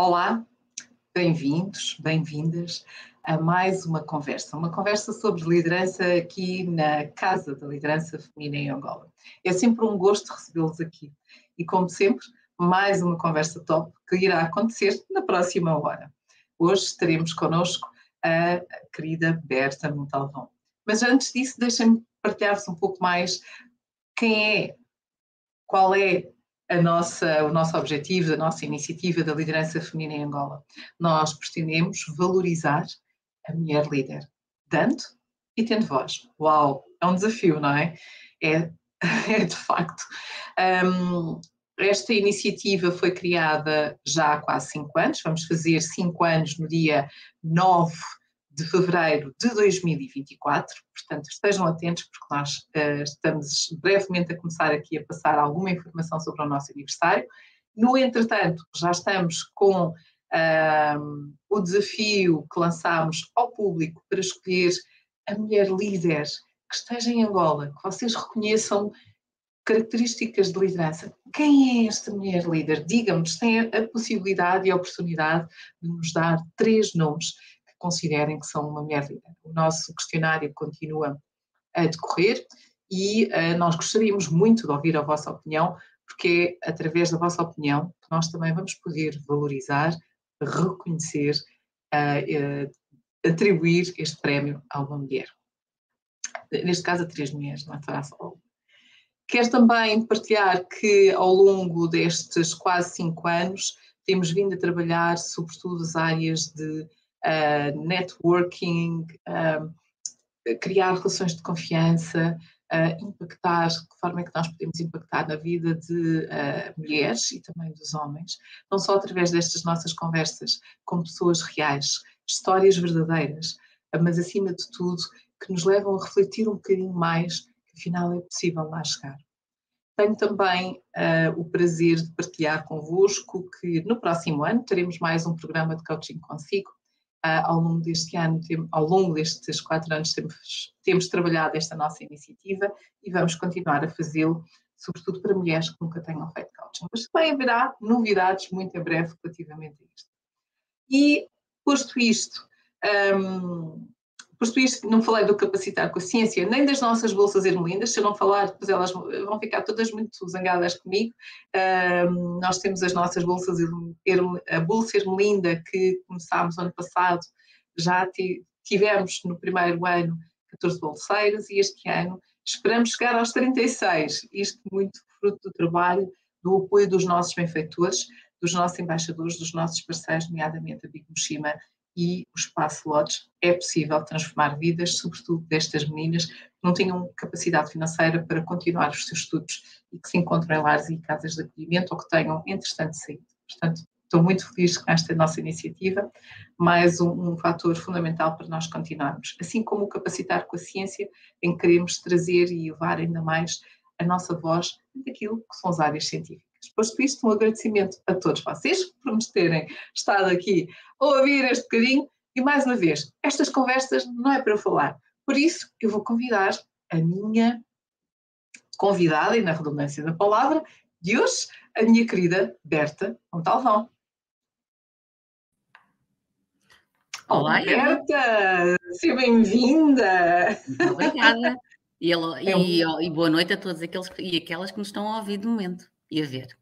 Olá, bem-vindos, bem-vindas a mais uma conversa, uma conversa sobre liderança aqui na Casa da Liderança Feminina em Angola. É sempre um gosto recebê-los aqui e, como sempre, mais uma conversa top que irá acontecer na próxima hora. Hoje teremos connosco a querida Berta Montalvão. Mas antes disso, deixem-me partilhar-vos um pouco mais quem é, qual é a nossa, o nosso objetivo, a nossa iniciativa da liderança feminina em Angola. Nós pretendemos valorizar a mulher líder, dando e tendo voz. Uau, é um desafio, não é? É, é de facto. Um, esta iniciativa foi criada já há quase cinco anos, vamos fazer cinco anos no dia 9 de fevereiro de 2024, portanto estejam atentos porque nós uh, estamos brevemente a começar aqui a passar alguma informação sobre o nosso aniversário. No entretanto, já estamos com uh, o desafio que lançámos ao público para escolher a mulher líder que esteja em Angola, que vocês reconheçam características de liderança. Quem é esta mulher líder? Digam-nos, têm a possibilidade e a oportunidade de nos dar três nomes considerem que são uma mulher líder. O nosso questionário continua a decorrer e uh, nós gostaríamos muito de ouvir a vossa opinião, porque é através da vossa opinião que nós também vamos poder valorizar, reconhecer, uh, uh, atribuir este prémio a uma mulher. Neste caso, a três mulheres, não é só Quero também partilhar que ao longo destes quase cinco anos temos vindo a trabalhar sobretudo as áreas de uh, networking, uh, criar relações de confiança, uh, impactar, de que forma é que nós podemos impactar na vida de mulheres e também dos homens, não só através destas nossas conversas com pessoas reais, histórias verdadeiras, mas acima de tudo que nos levam a refletir um bocadinho mais que afinal é possível lá chegar. Tenho também uh, o prazer de partilhar convosco que no próximo ano teremos mais um programa de coaching consigo, Uh, ao longo deste ano, tem, ao longo destes quatro anos, temos, temos trabalhado esta nossa iniciativa e vamos continuar a fazê-lo, sobretudo para mulheres que nunca tenham feito coaching. Mas também haverá novidades muito em breve relativamente a isto. E, posto isto, um, Posto isto, não falei do capacitar com a ciência, nem das nossas bolsas ermelindas, se eu não falar, depois elas vão ficar todas muito zangadas comigo. Nós temos as nossas bolsas, a Bolsa Ermelinda, que começámos ano passado, já tivemos no primeiro ano 14 bolseiros e este ano esperamos chegar aos 36, isto muito fruto do trabalho, do apoio dos nossos benfeitores, dos nossos embaixadores, dos nossos parceiros, nomeadamente a Big e o espaço Lodge é possível transformar vidas, sobretudo destas meninas que não tinham capacidade financeira para continuar os seus estudos e que se encontram em lares e casas de acolhimento ou que tenham, entretanto, saído. Portanto, estou muito feliz com esta nossa iniciativa, mais um, um fator fundamental para nós continuarmos. Assim como o capacitar com a ciência, em que queremos trazer e levar ainda mais a nossa voz daquilo que são as áreas científicas. Posto isto, um agradecimento a todos vocês por nos terem estado aqui a ouvir este bocadinho. E mais uma vez, estas conversas não é para eu falar. Por isso, eu vou convidar a minha convidada, e na redundância da palavra, de hoje, a minha querida Berta Montalvão. Olá, Berta! Seja bem-vinda! Obrigada! E, e, é um... e, boa noite a todos aqueles e aquelas que nos estão a ouvir de momento e a ver.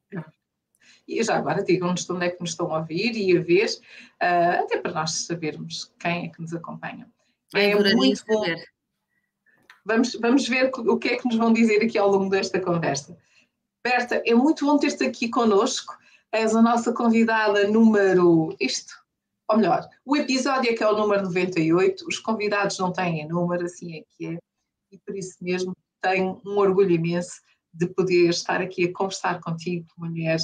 E já agora digam-nos de onde é que nos estão a ouvir e a ver, uh, até para nós sabermos quem é que nos acompanha. É, é muito bom. Saber. Vamos, vamos ver o que é que nos vão dizer aqui ao longo desta conversa. Berta, é muito bom ter-te aqui connosco. És a nossa convidada número. Isto, ou melhor, o episódio é que é o número 98, os convidados não têm número, assim é que é, e por isso mesmo tenho um orgulho imenso de poder estar aqui a conversar contigo, uma mulher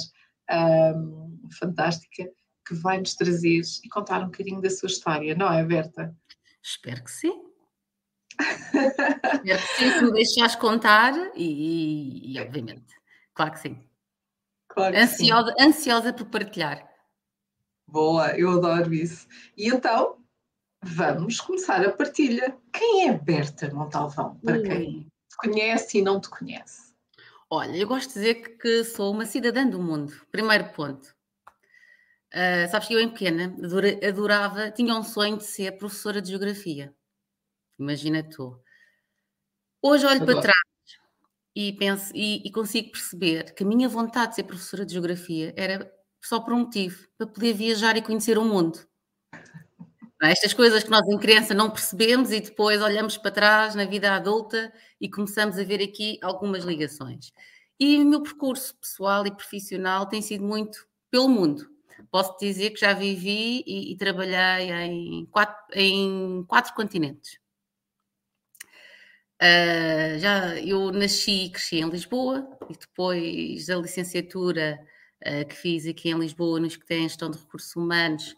um, fantástica, que vai nos trazer e contar um bocadinho da sua história, não é, Berta? Espero que sim. Espero que sim, que me deixares contar e, e, obviamente, claro que sim. Claro que ansiosa, sim. ansiosa por partilhar. Boa, eu adoro isso. E então, vamos começar a partilha. Quem é Berta Montalvão? Para quem te conhece e não te conhece? Olha, eu gosto de dizer que, que sou uma cidadã do mundo. Primeiro ponto. Uh, sabes que eu em pequena adorava, tinha um sonho de ser professora de geografia. Imagina tu. Hoje olho para trás e penso e, e, consigo perceber que a minha vontade de ser professora de geografia era só por um motivo, para poder viajar e conhecer o mundo. É? Estas coisas que nós em criança não percebemos e depois olhamos para trás na vida adulta e começamos a ver aqui algumas ligações. E o meu percurso pessoal e profissional tem sido muito pelo mundo. Posso dizer que já vivi e, e trabalhei em quatro, em quatro continentes. Uh, já eu nasci e cresci em Lisboa e depois da licenciatura uh, que fiz aqui em Lisboa nos que têm gestão de recursos humanos,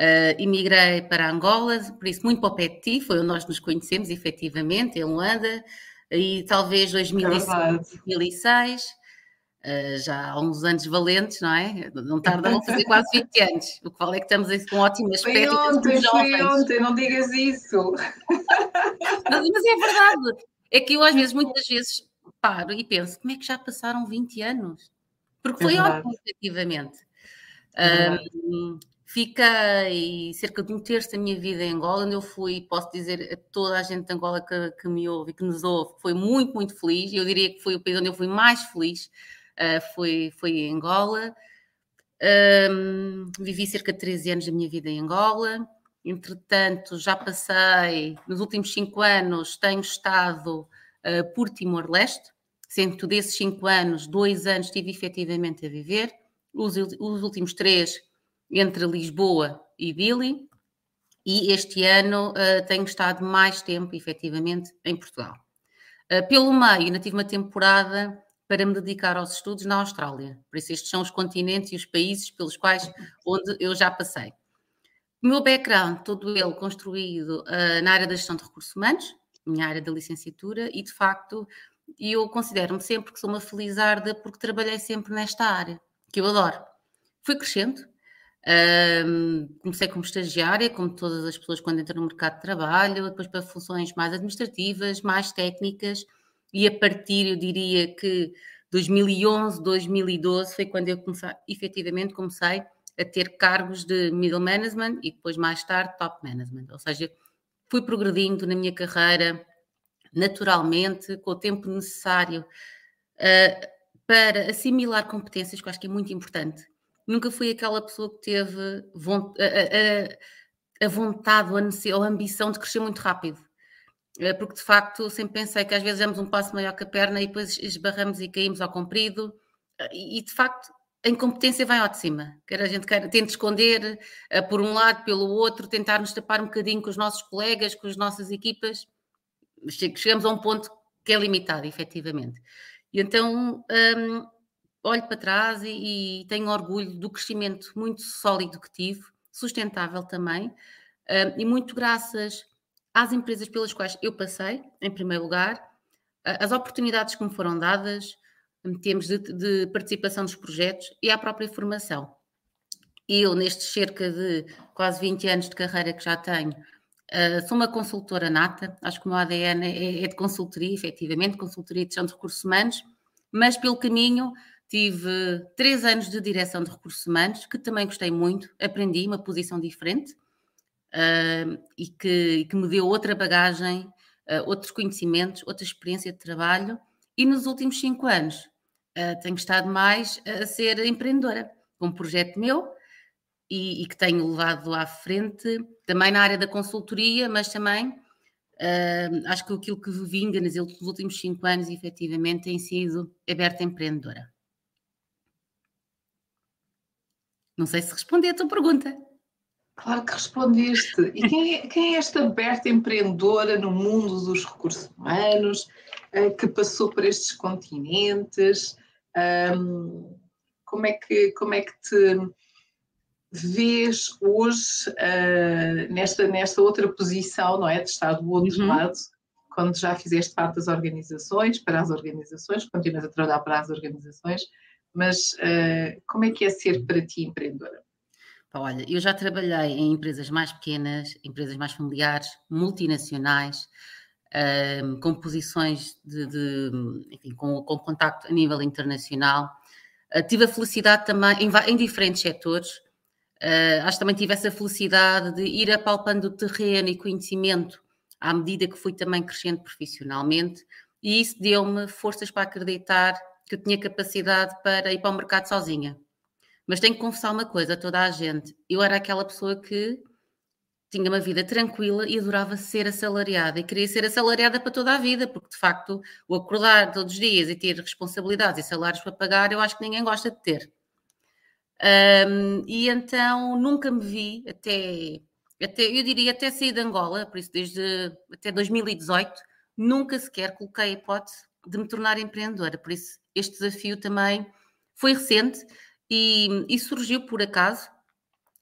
uh, emigrei para Angola, por isso muito para o ti, foi onde nós nos conhecemos efetivamente, em Luanda, e talvez 2005, 2006. Uh, já há uns anos valentes, não é? Não tardam a fazer quase 20 anos. O que vale é que estamos com ótimo aspecto. Foi ontem, foi ontem, não digas isso. Mas, mas, é verdade. É que eu às vezes, muitas vezes, paro e penso, como é que já passaram 20 anos? Porque foi é ótimo, efetivamente. É um, fiquei cerca de um terço da minha vida em Angola, onde eu fui, posso dizer a toda a gente de Angola que, que me ouve e que nos ouve, foi muito, muito feliz. Eu diria que foi o país onde eu fui mais feliz uh, foi, foi em Angola. Um, vivi cerca de 13 anos da minha vida em Angola. Entretanto, já passei, nos últimos cinco anos, tenho estado uh, por Timor-Leste, sendo desses cinco anos, dois anos estive efetivamente a viver, os, os últimos três entre Lisboa e Dili, e este ano uh, tenho estado mais tempo, efetivamente, em Portugal. Uh, pelo meio, ainda tive uma temporada para me dedicar aos estudos na Austrália. Por isso, estes são os continentes e os países pelos quais onde eu já passei. O meu background, todo ele construído uh, na área da gestão de recursos humanos, minha área da licenciatura, e de facto eu considero-me sempre que sou uma felizarda porque trabalhei sempre nesta área, que eu adoro. Fui crescendo, um, comecei como estagiária, como todas as pessoas quando entram no mercado de trabalho, depois para funções mais administrativas, mais técnicas, e a partir, eu diria que 2011, 2012 foi quando eu comecei, efetivamente comecei a ter cargos de middle management e depois mais tarde top management, ou seja, fui progredindo na minha carreira naturalmente, com o tempo necessário uh, para assimilar competências, que eu acho que é muito importante. Nunca fui aquela pessoa que teve a, a, a, a vontade ou a ambição de crescer muito rápido. Eh, porque de facto sempre pensei que às vezes damos um passo maior que a perna e depois esbarramos e caímos ao comprido, eh, e de facto a incompetência vai ao de cima, quer a gente quer, tente esconder uh, por um lado, pelo outro, tentar nos tapar um bocadinho com os nossos colegas, com as nossas equipas, chegamos a um ponto que é limitado, efetivamente. E então um, olho para trás e, e, tenho orgulho do crescimento muito sólido que tive, sustentável também, um, e muito graças às empresas pelas quais eu passei, em primeiro lugar, as oportunidades que me foram dadas, em termos de, de participação dos projetos e à própria formação. Eu, nestes cerca de quase 20 anos de carreira que já tenho, uh, sou uma consultora nata, acho que o meu ADN é, é de consultoria, efetivamente, consultoria de gestão de recursos humanos, mas pelo caminho tive três anos de direção de recursos humanos, que também gostei muito, aprendi uma posição diferente, uh, e, que, que, me deu outra bagagem, uh, outros conhecimentos, outra experiência de trabalho. E nos últimos cinco anos uh, tenho estado mais a ser empreendedora, com um projeto meu e, e, que tenho levado à frente, também na área da consultoria, mas também acho que aquilo que vinga nos últimos cinco anos, efetivamente, tem sido aberta empreendedora. Não sei se respondi a tua pergunta. Claro que respondeste. E quem é, quem é esta Berta empreendedora no mundo dos recursos humanos, uh, que passou por estes continentes? Como, é que, como é que te vês hoje uh, nesta, nesta outra posição, não é? De estar do outro uhum. lado, quando já fizeste parte das organizações, para as organizações, continuas a trabalhar para as organizações, mas uh, como é que é ser para ti empreendedora? Olha, eu já trabalhei em empresas mais pequenas, empresas mais familiares, multinacionais, um, com posições de, de enfim, com, com, contacto a nível internacional. Uh, tive a felicidade também em, em diferentes setores. Uh, acho que também tive essa felicidade de ir apalpando o terreno e conhecimento à medida que fui também crescendo profissionalmente, e isso deu-me forças para acreditar que eu tinha capacidade para ir para o mercado sozinha. Mas tenho que confessar uma coisa a toda a gente: eu era aquela pessoa que tinha uma vida tranquila e adorava ser assalariada e queria ser assalariada para toda a vida, porque de facto o acordar todos os dias e ter responsabilidades e salários para pagar, eu acho que ninguém gosta de ter. Um, e então nunca me vi até, até, eu diria até sair de Angola, por isso desde até 2018, nunca sequer coloquei a hipótese de me tornar empreendedora, por isso este desafio também foi recente e, e surgiu por acaso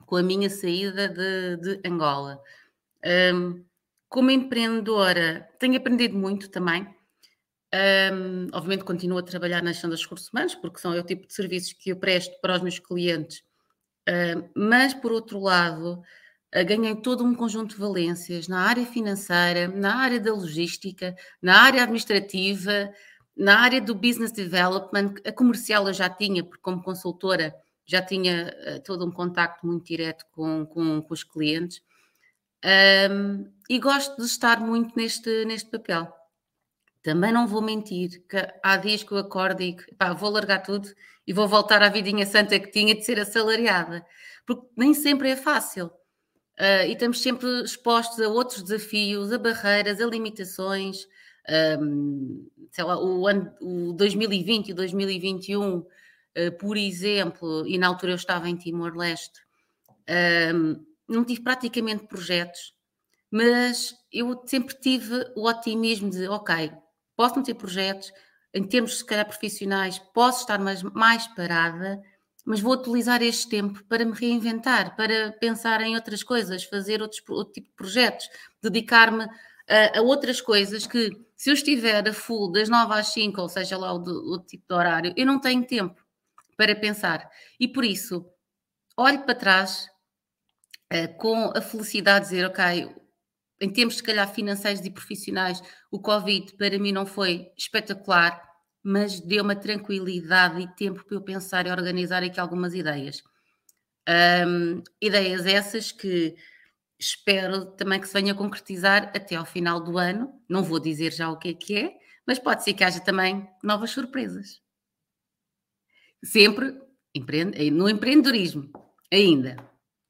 com a minha saída de, de Angola. Um, como empreendedora, tenho aprendido muito também. Um, obviamente, continuo a trabalhar na gestão dos recursos humanos, porque são é o tipo de serviços que eu presto para os meus clientes. Um, mas, por outro lado, uh, ganhei todo um conjunto de valências na área financeira, na área da logística, na área administrativa, na área do business development. A comercial eu já tinha, porque, como consultora, já tinha uh, todo um contacto muito direto com, com, com os clientes um, e gosto de estar muito neste, neste papel. Também não vou mentir que há dias que eu acordo e pá, vou largar tudo e vou voltar à vidinha santa que tinha de ser assalariada, porque nem sempre é fácil. Uh, e estamos sempre expostos a outros desafios, a barreiras, a limitações. Um, sei lá, o, ano, o 2020 e o 2021 eh, por exemplo, e na altura eu estava em Timor-Leste, não tive praticamente projetos, mas eu sempre tive o otimismo de, ok, posso não ter projetos, em termos, se calhar, profissionais, posso estar mais, mais parada, mas vou utilizar este tempo para me reinventar, para pensar em outras coisas, fazer outros, outro tipo de projetos, dedicar-me a, a, outras coisas que, se eu estiver a full das 9 às 5, ou seja lá o, do, o tipo de horário, eu não tenho tempo para pensar. E por isso, olho para trás uh, com a felicidade de dizer, ok, em termos se calhar financeiros e profissionais, o Covid para mim não foi espetacular, mas deu uma tranquilidade e tempo para eu pensar e organizar aqui algumas ideias. Um, ideias essas que espero também que se venha a concretizar até ao final do ano. Não vou dizer já o que é que é, mas pode ser que haja também novas surpresas sempre empreende, no empreendedorismo, ainda.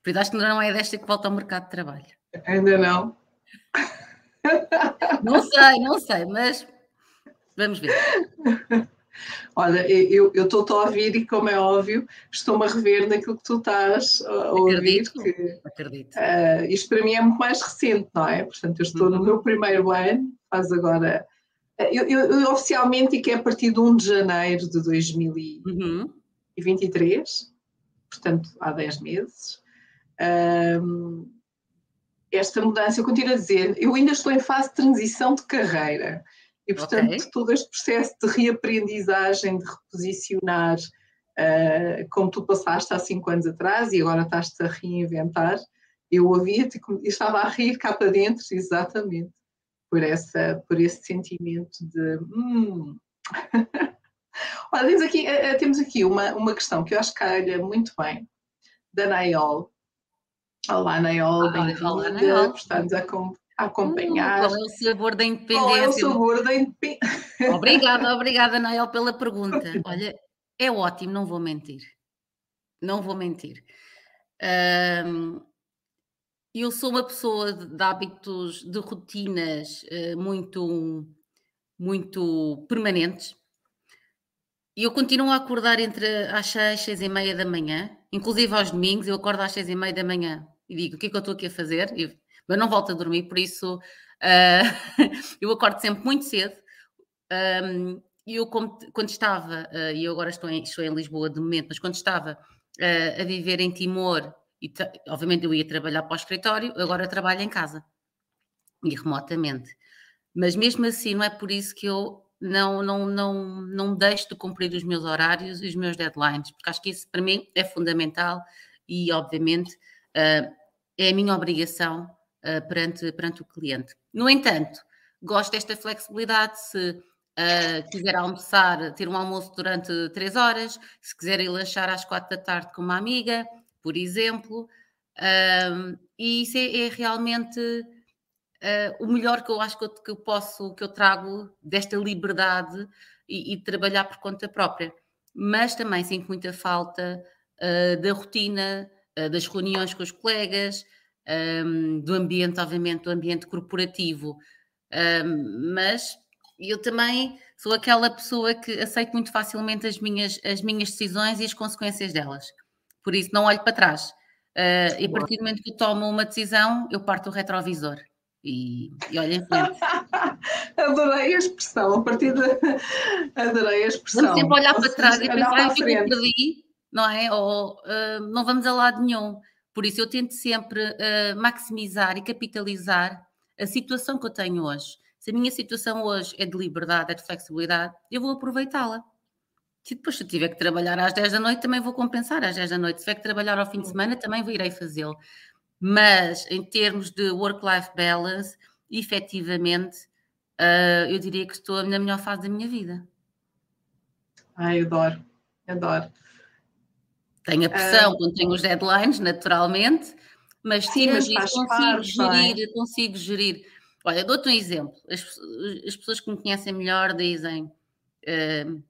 Por isso acho que não é desta que volta ao mercado de trabalho. Ainda não. Não sei, não sei, mas vamos ver. Olha, eu estou a ouvir e, como é óbvio, estou-me a rever naquilo que tu estás a ouvir. Acredito, que, acredito. Uh, isto para mim é muito mais recente, não é? Portanto, eu estou uhum. no meu primeiro ano, faz agora eu, eu, eu, oficialmente que é a partir de 1 de janeiro de 2023, uhum. portanto há 10 meses. Um, esta mudança, eu continuo a dizer, eu ainda estou em fase de transição de carreira e, portanto, okay. todo este processo de reaprendizagem, de reposicionar, uh, como tu passaste há cinco anos atrás e agora estás-te a reinventar, eu ouvia-te e estava a rir cá para dentro, exatamente por, essa, por esse sentimento de. Hum. Olha, temos aqui, eh, eh, temos aqui uma, uma questão que eu acho que calha muito bem, da Nayol. Olá, Nayol, bem-vinda. Estamos a, a acompanhar. Hum, qual é o sabor da independência? Qual é o sabor da independência? Obrigada, obrigada, Nayol, pela pergunta. Olha, é ótimo, não vou mentir. Não vou mentir. Um, eu sou uma pessoa de, de hábitos, de rotinas uh, muito, muito permanentes. E eu continuo a acordar entre às seis, seis e meia da manhã, inclusive aos domingos, eu acordo às seis e meia da manhã e digo o que é que eu estou aqui a fazer, eu, mas não volto a dormir, por isso uh, eu acordo sempre muito cedo. Um, eu, quando estava, uh, e eu agora estou em, estou em Lisboa de momento, mas quando estava uh, a viver em Timor e, obviamente, eu ia trabalhar para o escritório, agora trabalho em casa e remotamente. Mas mesmo assim, não é por isso que eu não, não, não, não deixo de cumprir os meus horários e os meus deadlines, porque acho que isso para mim é fundamental e, obviamente, uh, é a minha obrigação uh, perante, perante o cliente. No entanto, gosto desta flexibilidade. Se uh, quiser almoçar, ter um almoço durante três horas, se quiser ir lanchar às quatro da tarde com uma amiga, por exemplo, um, e isso é, é realmente uh, o melhor que eu acho que eu, que eu, posso, que eu trago desta liberdade e, e trabalhar por conta própria. Mas também sinto muita falta uh, da rotina, uh, das reuniões com os colegas, um, do ambiente, obviamente, do ambiente corporativo. Um, mas eu também sou aquela pessoa que aceito muito facilmente as minhas, as minhas decisões e as consequências delas. Por isso, não olho para trás. Uh, e a partir do momento que eu tomo uma decisão, eu parto o retrovisor e, e olho em frente. Adorei a expressão, a partir de. Adorei a expressão. Vamos sempre olhar para trás e pensar eu perdi, não é? Ou uh, não vamos a lado nenhum. Por isso, eu tento sempre uh, maximizar e capitalizar a situação que eu tenho hoje. Se a minha situação hoje é de liberdade, é de flexibilidade, eu vou aproveitá-la. Se depois se tiver que trabalhar às 10 da noite, também vou compensar às 10 da noite. Se tiver que trabalhar ao fim de semana, também irei fazê-lo. Mas em termos de work-life balance, efetivamente, uh, eu diria que estou na melhor fase da minha vida. Ai, adoro, adoro. Tenho a pressão quando tenho os deadlines, naturalmente, mas sim, mas consigo parte, gerir, consigo gerir. Olha, dou-te um exemplo. As, as, pessoas que me conhecem melhor dizem uh,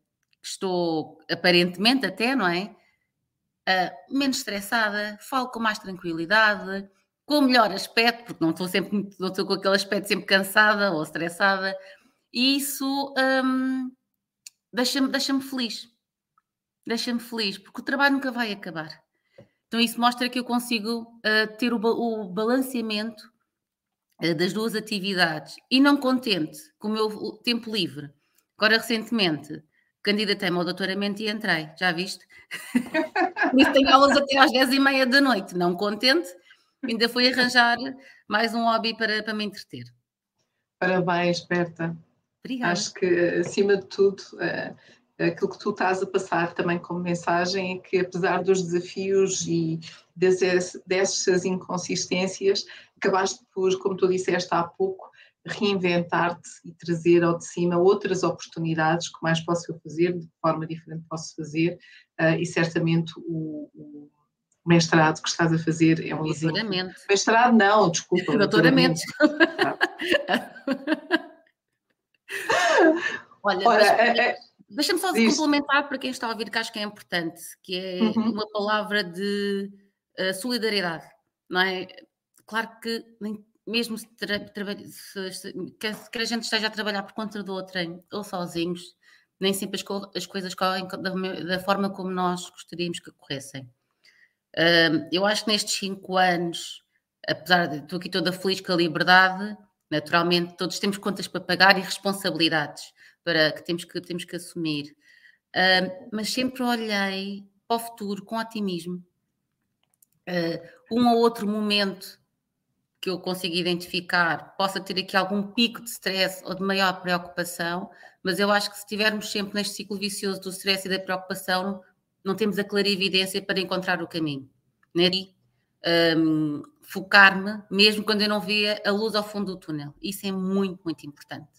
que estou aparentemente até, não é? Uh, menos estressada, falo com mais tranquilidade, com melhor aspecto, porque não estou sempre não estou com aquele aspecto sempre cansada ou estressada, e isso um, deixa-me deixa feliz. Deixa-me feliz, porque o trabalho nunca vai acabar. Então, isso mostra que eu consigo uh, ter o, o balanceamento uh, das duas atividades e não contente com o meu tempo livre. Agora, recentemente, candidatei-me ao doutoramento e entrei, já viste? Por isso tenho aulas até às 10 e meia da noite, não contente, ainda fui arranjar mais um hobby para, para me entreter. Parabéns, Berta. Obrigada. Acho que, acima de tudo, uh, aquilo que tu estás a passar também como mensagem é que, apesar dos desafios e dessas inconsistências, acabaste por, como tu disseste há pouco, reinventar-te e trazer ao de cima outras oportunidades que mais posso eu fazer, de que forma diferente posso fazer, uh, e certamente o, o, mestrado que estás a fazer é um exemplo. Mestrado não, desculpa. Doutoramento. Olha, Ora, mas, é, é, deixa-me só complementar para quem está a ouvir, que acho que é importante, que é uhum. uma palavra de uh, solidariedade, não é? Claro que nem mesmo se, se, se, que, a gente esteja a trabalhar por conta do outro ou sozinhos, nem sempre as, co as coisas correm da, da, forma como nós gostaríamos que corressem. Uh, eu acho que nestes cinco anos, apesar de estou aqui toda feliz com a liberdade, naturalmente todos temos contas para pagar e responsabilidades para que temos que, temos que assumir. Uh, mas sempre olhei para o futuro com otimismo. Uh, um ou outro momento que eu consiga identificar possa ter aqui algum pico de stress ou de maior preocupação, mas eu acho que se estivermos sempre neste ciclo vicioso do stress e da preocupação, não temos a clarividência para encontrar o caminho. Né? Um, Focar-me, mesmo quando eu não via a luz ao fundo do túnel. Isso é muito, muito importante.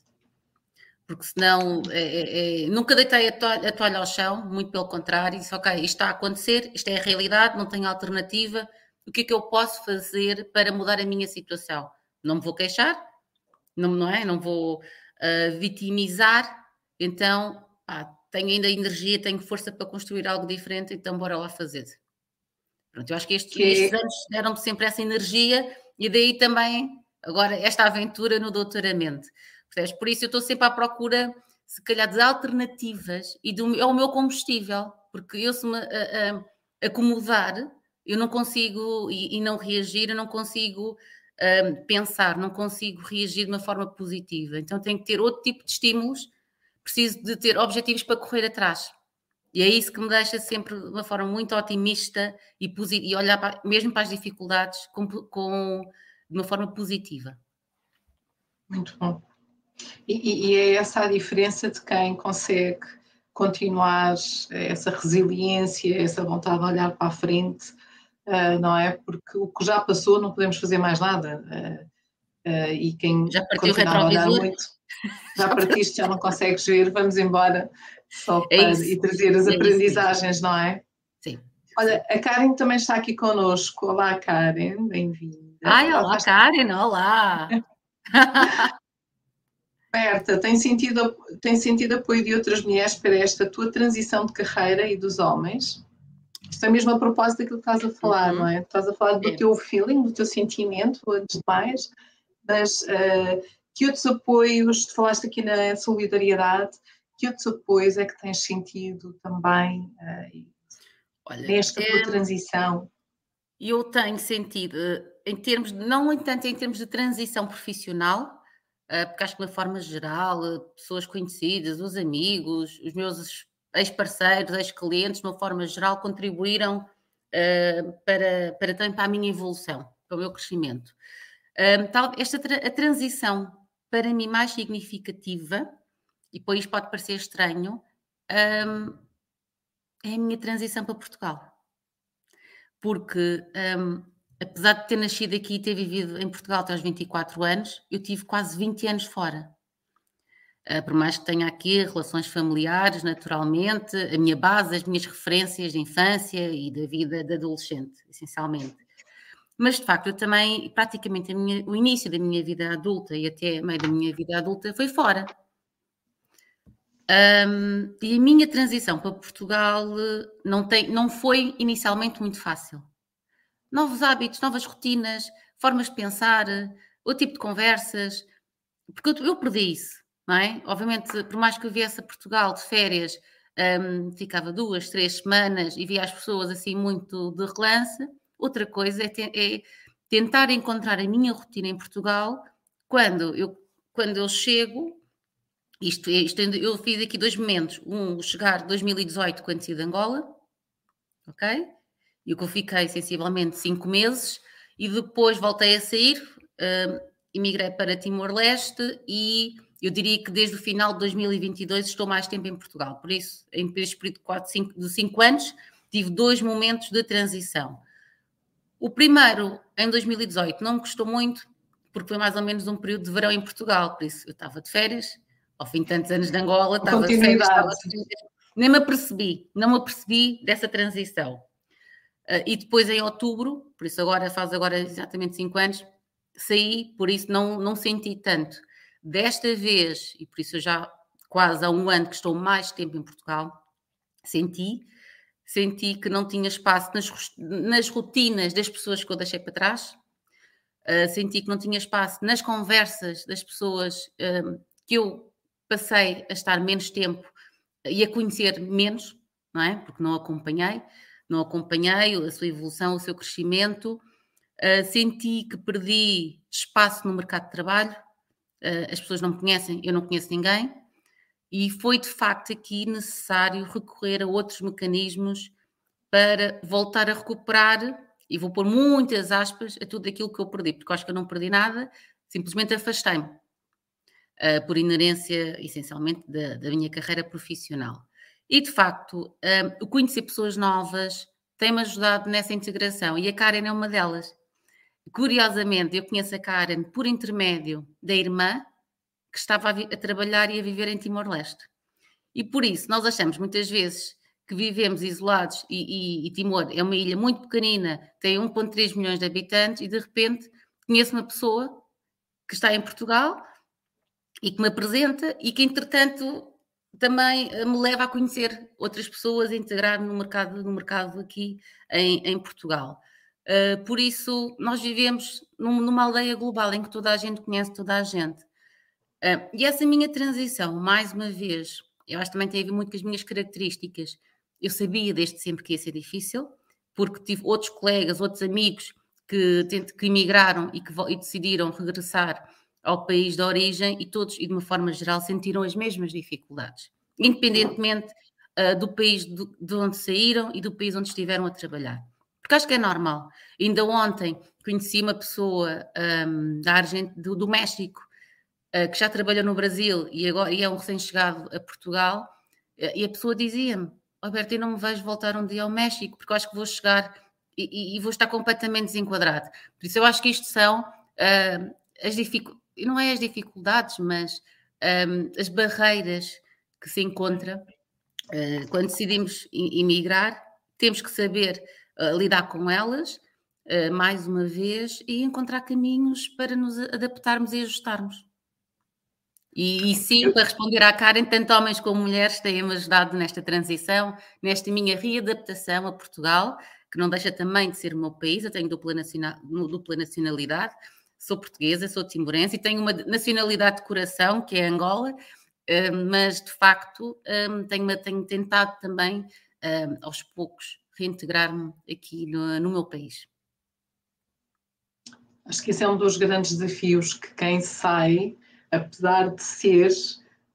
Porque senão, é, é, é nunca deitei a toalha, a toalha ao chão, muito pelo contrário, disse, ok, isto está a acontecer, isto é a realidade, não tenho alternativa, o que é que eu posso fazer para mudar a minha situação? Não me vou queixar, não, não é? Não vou uh, vitimizar, então pá, tenho ainda energia, tenho força para construir algo diferente, então bora lá fazer. Pronto, eu acho que estes, que... estes anos deram-me sempre essa energia e daí também agora esta aventura no doutoramento. Por isso eu estou sempre à procura, se calhar, de alternativas e do, é o meu combustível, porque eu se me a, a, acomodar eu não consigo, e, e não reagir, eu não consigo um, pensar, não consigo reagir de uma forma positiva. Então tenho que ter outro tipo de estímulos, preciso de ter objetivos para correr atrás. E é isso que me deixa sempre de uma forma muito otimista e, e olhar para, mesmo para as dificuldades com, com, de uma forma positiva. Muito bom. E, e, é essa a diferença de quem consegue continuar essa resiliência, essa vontade de olhar para a frente uh, não é? Porque o que já passou não podemos fazer mais nada. Uh, uh, e quem já partiu a olhar muito, já, partiste, já não consegues ver, vamos embora só é para, é e trazer as é aprendizagens, não é? Sim. Olha, a Karen também está aqui conosco. Olá, Karen, bem-vinda. Ai, olá, Karen, olá. Berta, tem sentido, tem sentido apoio de outras mulheres para esta tua transição de carreira e dos homens? Isto é mesmo a propósito daquilo que estás a falar, uhum. não é? Estás a falar do é. teu feeling, do teu sentimento, antes de mais, mas uh, que outros apoios, tu falaste aqui na solidariedade, que outros apoios é que tens sentido também uh, Olha, nesta tua é, transição? Eu tenho sentido, em termos, não tanto em termos de transição profissional, porque acho que de forma geral, pessoas conhecidas, os amigos, os meus ex-parceiros, ex-clientes, de uma forma geral, contribuíram uh, para, para também para a minha evolução, para o meu crescimento. esta a transição, para mim, mais significativa, e depois pode parecer estranho, é a minha transição para Portugal. Porque, apesar de ter nascido aqui e ter vivido em Portugal até aos 24 anos, eu tive quase 20 anos fora. Uh, por mais que tenha aqui relações familiares, naturalmente, a minha base, as minhas referências de infância e da vida de adolescente, essencialmente. Mas, de facto, eu também, praticamente, minha, o início da minha vida adulta e até meio da minha vida adulta foi fora. Um, e a minha transição para Portugal eh, não, tem, não foi inicialmente muito fácil. Novos hábitos, novas rotinas, formas de pensar, outro tipo de conversas, porque eu, eu perdi isso, não é? Obviamente, por mais que eu viesse a Portugal de férias, um, ficava duas, três semanas e via as pessoas assim muito de relance. Outra coisa é, te, é tentar encontrar a minha rotina em Portugal quando eu, quando eu chego isto, isto, eu fiz aqui dois momentos. Um, chegar 2018, quando saí de Angola, ok? E que eu fiquei sensivelmente cinco meses, e depois voltei a sair, uh, emigrei para Timor-Leste e eu diria que desde o final de 2022 estou mais tempo em Portugal. Por isso, em este período de, quatro, cinco, de cinco anos, tive dois momentos de transição. O primeiro, em 2018, não me custou muito, porque foi mais ou menos um período de verão em Portugal, por isso eu estava de férias, ao fim de tantos anos de Angola, estava de férias, estava nem me apercebi, não me apercebi dessa transição. Uh, e depois em outubro, por isso agora faz agora exatamente cinco anos, saí, por isso não, não senti tanto. Desta vez, e por isso eu já quase há um ano que estou mais tempo em Portugal, senti, senti que não tinha espaço nas, nas rotinas das pessoas que eu deixei para trás, uh, senti que não tinha espaço nas conversas das pessoas uh, que eu passei a estar menos tempo e a conhecer menos, não é? Porque não acompanhei, não acompanhei a sua evolução, o seu crescimento. Uh, senti que perdi espaço no mercado de trabalho. Uh, as pessoas não me conhecem, eu não conheço ninguém. E foi de facto aqui necessário recorrer a outros mecanismos para voltar a recuperar, e vou pôr muitas aspas a tudo aquilo que eu perdi, porque acho que eu não perdi nada, simplesmente afastei-me uh, por inerência, essencialmente, da, da, minha carreira profissional. E, de facto, uh, o conhecer pessoas novas tem-me ajudado nessa integração e a Karen é uma delas. Curiosamente, eu conheço a Karen por intermédio da irmã que estava a, a trabalhar e a viver em Timor-Leste. E por isso, nós achamos muitas vezes que vivemos isolados e, e, e, Timor é uma ilha muito pequenina, tem 1,3 milhões de habitantes e de repente conheço uma pessoa que está em Portugal e que me apresenta e que, entretanto, também eh, me leva a conhecer outras pessoas, a integrar no mercado, no mercado aqui em, em Portugal. Uh, por isso, nós vivemos num, numa aldeia global em que toda a gente conhece toda a gente. Uh, e essa minha transição, mais uma vez, eu acho que também tem a ver muito com as minhas características. Eu sabia desde sempre que ia ser difícil, porque tive outros colegas, outros amigos que, que emigraram e que e decidiram regressar ao país de origem e todos, e de uma forma geral, sentiram as mesmas dificuldades, independentemente uh, do país do, de onde saíram e do país onde estiveram a trabalhar. Porque acho que é normal. Ainda ontem conheci uma pessoa um, da Argent do, do México uh, que já trabalhou no Brasil e, agora, e é um recém-chegado a Portugal, uh, e a pessoa dizia-me: Alberto, eu não me vejo voltar um dia ao México porque eu acho que vou chegar e, e, e vou estar completamente desenquadrado. Por isso, eu acho que isto são as dificuldades não é as dificuldades, mas um, as barreiras que se encontra uh, quando decidimos emigrar, temos que saber uh, lidar com elas, uh, mais uma vez, e encontrar caminhos para nos adaptarmos e ajustarmos. E, e sim, para responder à Karen, tanto homens como mulheres têm-me ajudado nesta transição, nesta minha readaptação a Portugal, que não deixa também de ser o meu país, eu tenho dupla, nacional, dupla nacionalidade, sou portuguesa, sou timorense e tenho uma nacionalidade de coração, que é Angola, hum, mas de facto hum, tenho, tenho tentado também, hum, aos poucos, reintegrar-me aqui no, no meu país. Acho que esse é um dos grandes desafios que quem sai apesar de ser,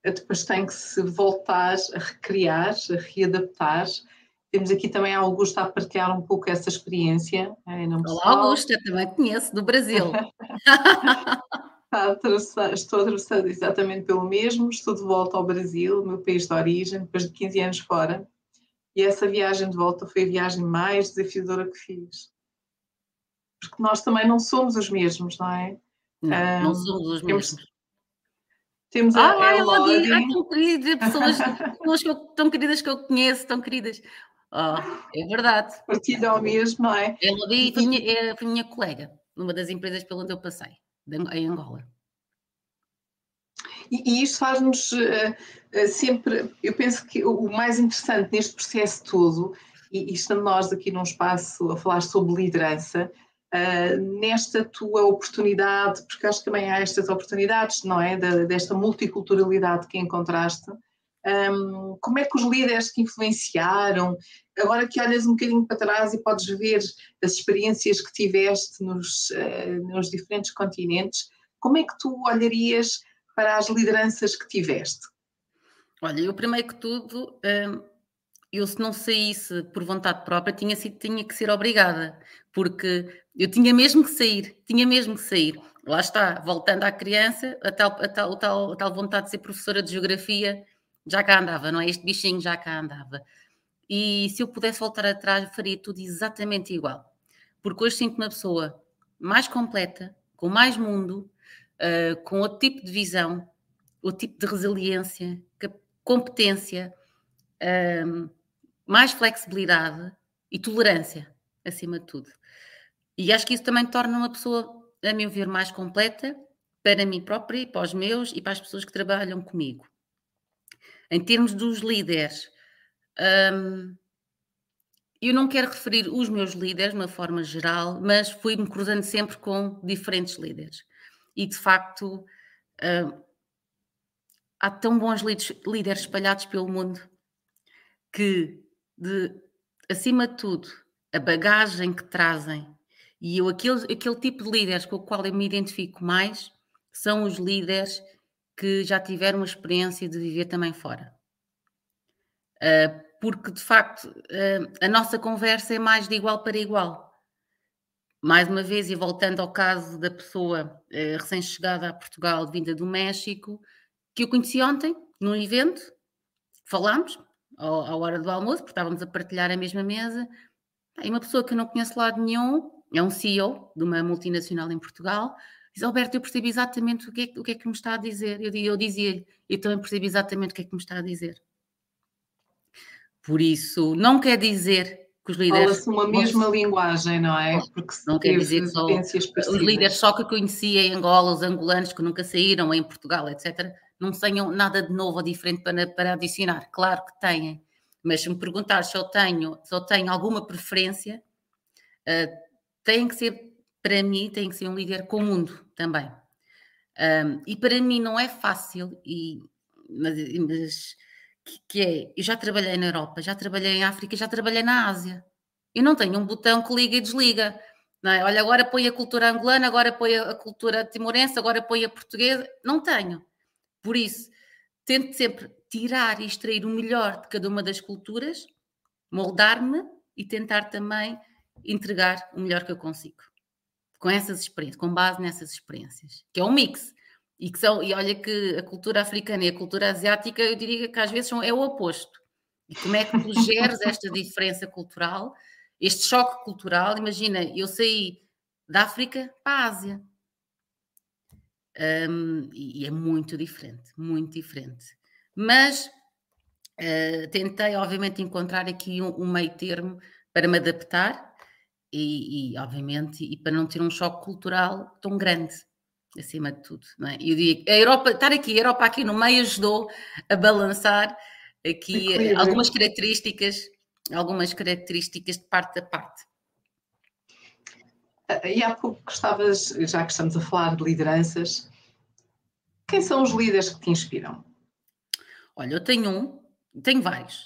depois tem que se voltar a recriar, a readaptar. Temos aqui também a Augusta a partilhar um pouco essa experiência. Olá, Augusta, também conheço, do Brasil. estou atravessando exatamente pelo mesmo, estou de volta ao Brasil, meu país de origem, depois de 15 anos fora. E essa viagem de volta foi a viagem mais desafiadora que fiz. Porque nós também não somos os mesmos, não é? Não, não somos os mesmos. Temos a ah, Elodie. Ai, tão querida, pessoas, pessoas tão queridas que eu conheço, tão queridas. Oh, é verdade. Partilha ao mesmo, não é? Elodie foi minha, é, foi minha colega numa das empresas pela onde eu passei, em Angola. E, e isto faz-nos uh, uh, sempre, eu penso que o mais interessante neste processo todo, e, e estando nós aqui num espaço a falar sobre liderança, uh, nesta tua oportunidade, porque acho que também há estas oportunidades, não é? Da, desta multiculturalidade que encontraste. Um, como é que os líderes te influenciaram? Agora que olhas um bocadinho para trás e podes ver as experiências que tiveste nos, uh, nos diferentes continentes, como é que tu olharias para as lideranças que tiveste? Olha, eu primeiro que tudo, eu se não saísse por vontade própria, tinha, tinha que ser obrigada, porque eu tinha mesmo que sair, tinha mesmo que sair. Lá está, voltando à criança, a tal, a tal, a tal, a tal vontade de ser professora de geografia já cá andava, não é? Este bichinho já cá andava. E se eu pudesse voltar atrás, faria tudo exatamente igual. Porque hoje sinto-me uma pessoa mais completa, com mais mundo, uh, com outro tipo de visão, outro tipo de resiliência, competência, uh, mais flexibilidade e tolerância, acima de tudo. E acho que isso também torna uma pessoa, a meu ver, mais completa para mim própria, para os meus e para as pessoas que trabalham comigo. Em termos dos líderes, hum, eu não quero referir os meus líderes de uma forma geral, mas fui-me cruzando sempre com diferentes líderes. E de facto, hum, há tão bons líderes espalhados pelo mundo que, de, acima de tudo, a bagagem que trazem e eu, aquele, aquele tipo de líderes com o qual eu me identifico mais são os líderes que já tiveram uma experiência de viver também fora. Uh, porque, de facto, uh, a nossa conversa é mais de igual para igual. Mais uma vez, e voltando ao caso da pessoa uh, recém-chegada a Portugal, vinda do México, que eu conheci ontem, num evento, falámos, à hora do almoço, porque estávamos a partilhar a mesma mesa, e uma pessoa que eu não conheço lado nenhum, é um CEO de uma multinacional em Portugal, diz, Alberto, eu percebo exatamente o que é, o que, é que me está a dizer. Eu, eu dizia-lhe, eu também percebo exatamente o que é que me está a dizer. Por isso, não quer dizer que os líderes... Fala-se uma mesma linguagem, não é? Porque não quer dizer que só os líderes só que conhecia em Angola, os angolanos que nunca saíram, em Portugal, etc., não tenham nada de novo ou diferente para, para adicionar. Claro que têm. Mas se me perguntar se eu tenho, se eu tenho alguma preferência, uh, tem que ser, para mim, tem que ser um líder com o mundo também. Um, e para mim não é fácil, e, mas, mas que, que, é, eu já trabalhei na Europa, já trabalhei em África, já trabalhei na Ásia. Eu não tenho um botão que liga e desliga. Não é? Olha, agora põe a cultura angolana, agora põe a cultura timorense, agora põe a portuguesa. Não tenho. Por isso, tento sempre tirar e extrair o melhor de cada uma das culturas, moldar-me e tentar também entregar o melhor que eu consigo. Com essas experiências, com base nessas experiências, que é um mix. E, que são, e olha que a cultura africana e a cultura asiática, eu diria que às vezes são, é o oposto. E como é que tu geres esta diferença cultural, este choque cultural? Imagina, eu saí da África para a Ásia. Um, e é muito diferente, muito diferente. Mas uh, tentei, obviamente, encontrar aqui um, um meio termo para me adaptar e, e, obviamente, e para não ter um choque cultural tão grande, acima de tudo. Não é? Eu digo, a Europa, estar aqui, a Europa aqui no meio ajudou a balançar aqui algumas características, algumas características de parte a parte. Ah, e há pouco gostavas, já que estamos a falar de lideranças, quem são os líderes que te inspiram? Olha, eu tenho um, tenho vários,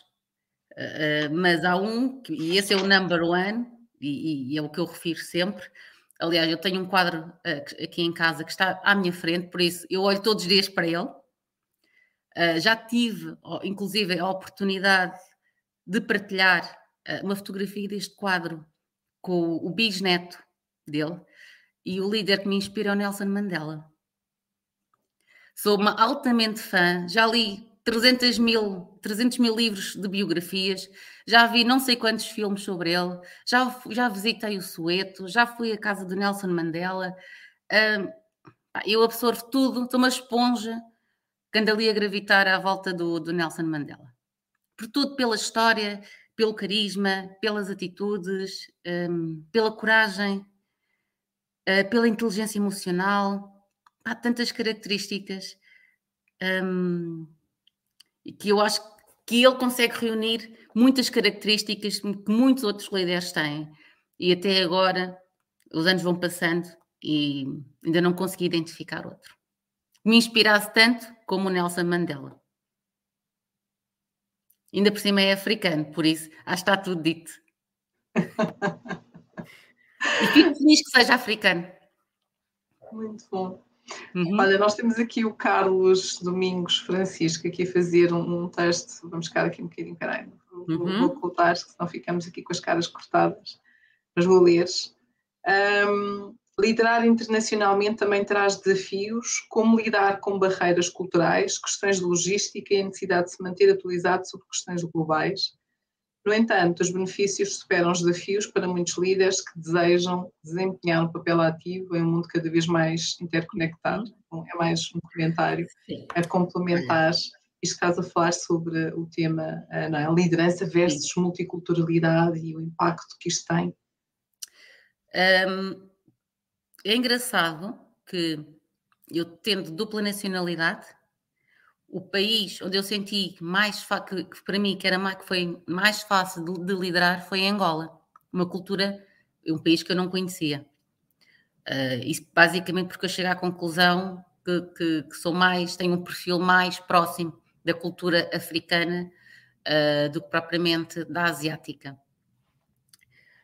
uh, mas há um, e esse é o number one, e, e, é o que eu refiro sempre. Aliás, eu tenho um quadro uh, aqui em casa que está à minha frente, por isso eu olho todos os dias para ele. Uh, já tive, inclusive, a oportunidade de partilhar uma fotografia deste quadro com o bisneto dele, e o líder que me inspira é o Nelson Mandela. Sou uma altamente fã, já li 300 mil, 300 mil livros de biografias, já vi não sei quantos filmes sobre ele, já, já visitei o Sueto, já fui à casa do Nelson Mandela. Uh, eu absorvo tudo, sou uma esponja que anda ali a gravitar à volta do, do Nelson Mandela. Por tudo, pela história, pelo carisma, pelas atitudes, um, pela coragem, uh, pela inteligência emocional, há tantas características um, que eu acho que ele consegue reunir muitas características que muitos outros líderes têm. E até agora os anos vão passando e ainda não consegui identificar outro. Me inspirasse tanto como o Nelson Mandela. Ainda por cima é africano, por isso acho que está tudo dito. E fico feliz que seja africano. Muito bom. Uhum. Olha, nós temos aqui o Carlos Domingos Francisco aqui a fazer um, um texto. Vamos ficar aqui um bocadinho, peraí, vou, uhum. vou ocultar, senão ficamos aqui com as caras cortadas. Mas vou ler. Um, liderar internacionalmente também traz desafios, como lidar com barreiras culturais, questões de logística e a necessidade de se manter atualizado sobre questões globais. No entanto, os benefícios superam os desafios para muitos líderes que desejam desempenhar um papel ativo em um mundo cada vez mais interconectado. É mais um comentário a complementar isto estás a falar sobre o tema eh, não é? liderança versus multiculturalidade e o impacto que isto tem. Um, é engraçado que eu tendo dupla nacionalidade, o país onde eu senti mais que, que, para mim que era mais, que foi mais fácil de, de, liderar foi Angola, uma cultura, um país que eu não conhecia. Uh, isso basicamente porque eu cheguei à conclusão que, que, que, sou mais, tenho um perfil mais próximo da cultura africana uh, do que propriamente da asiática.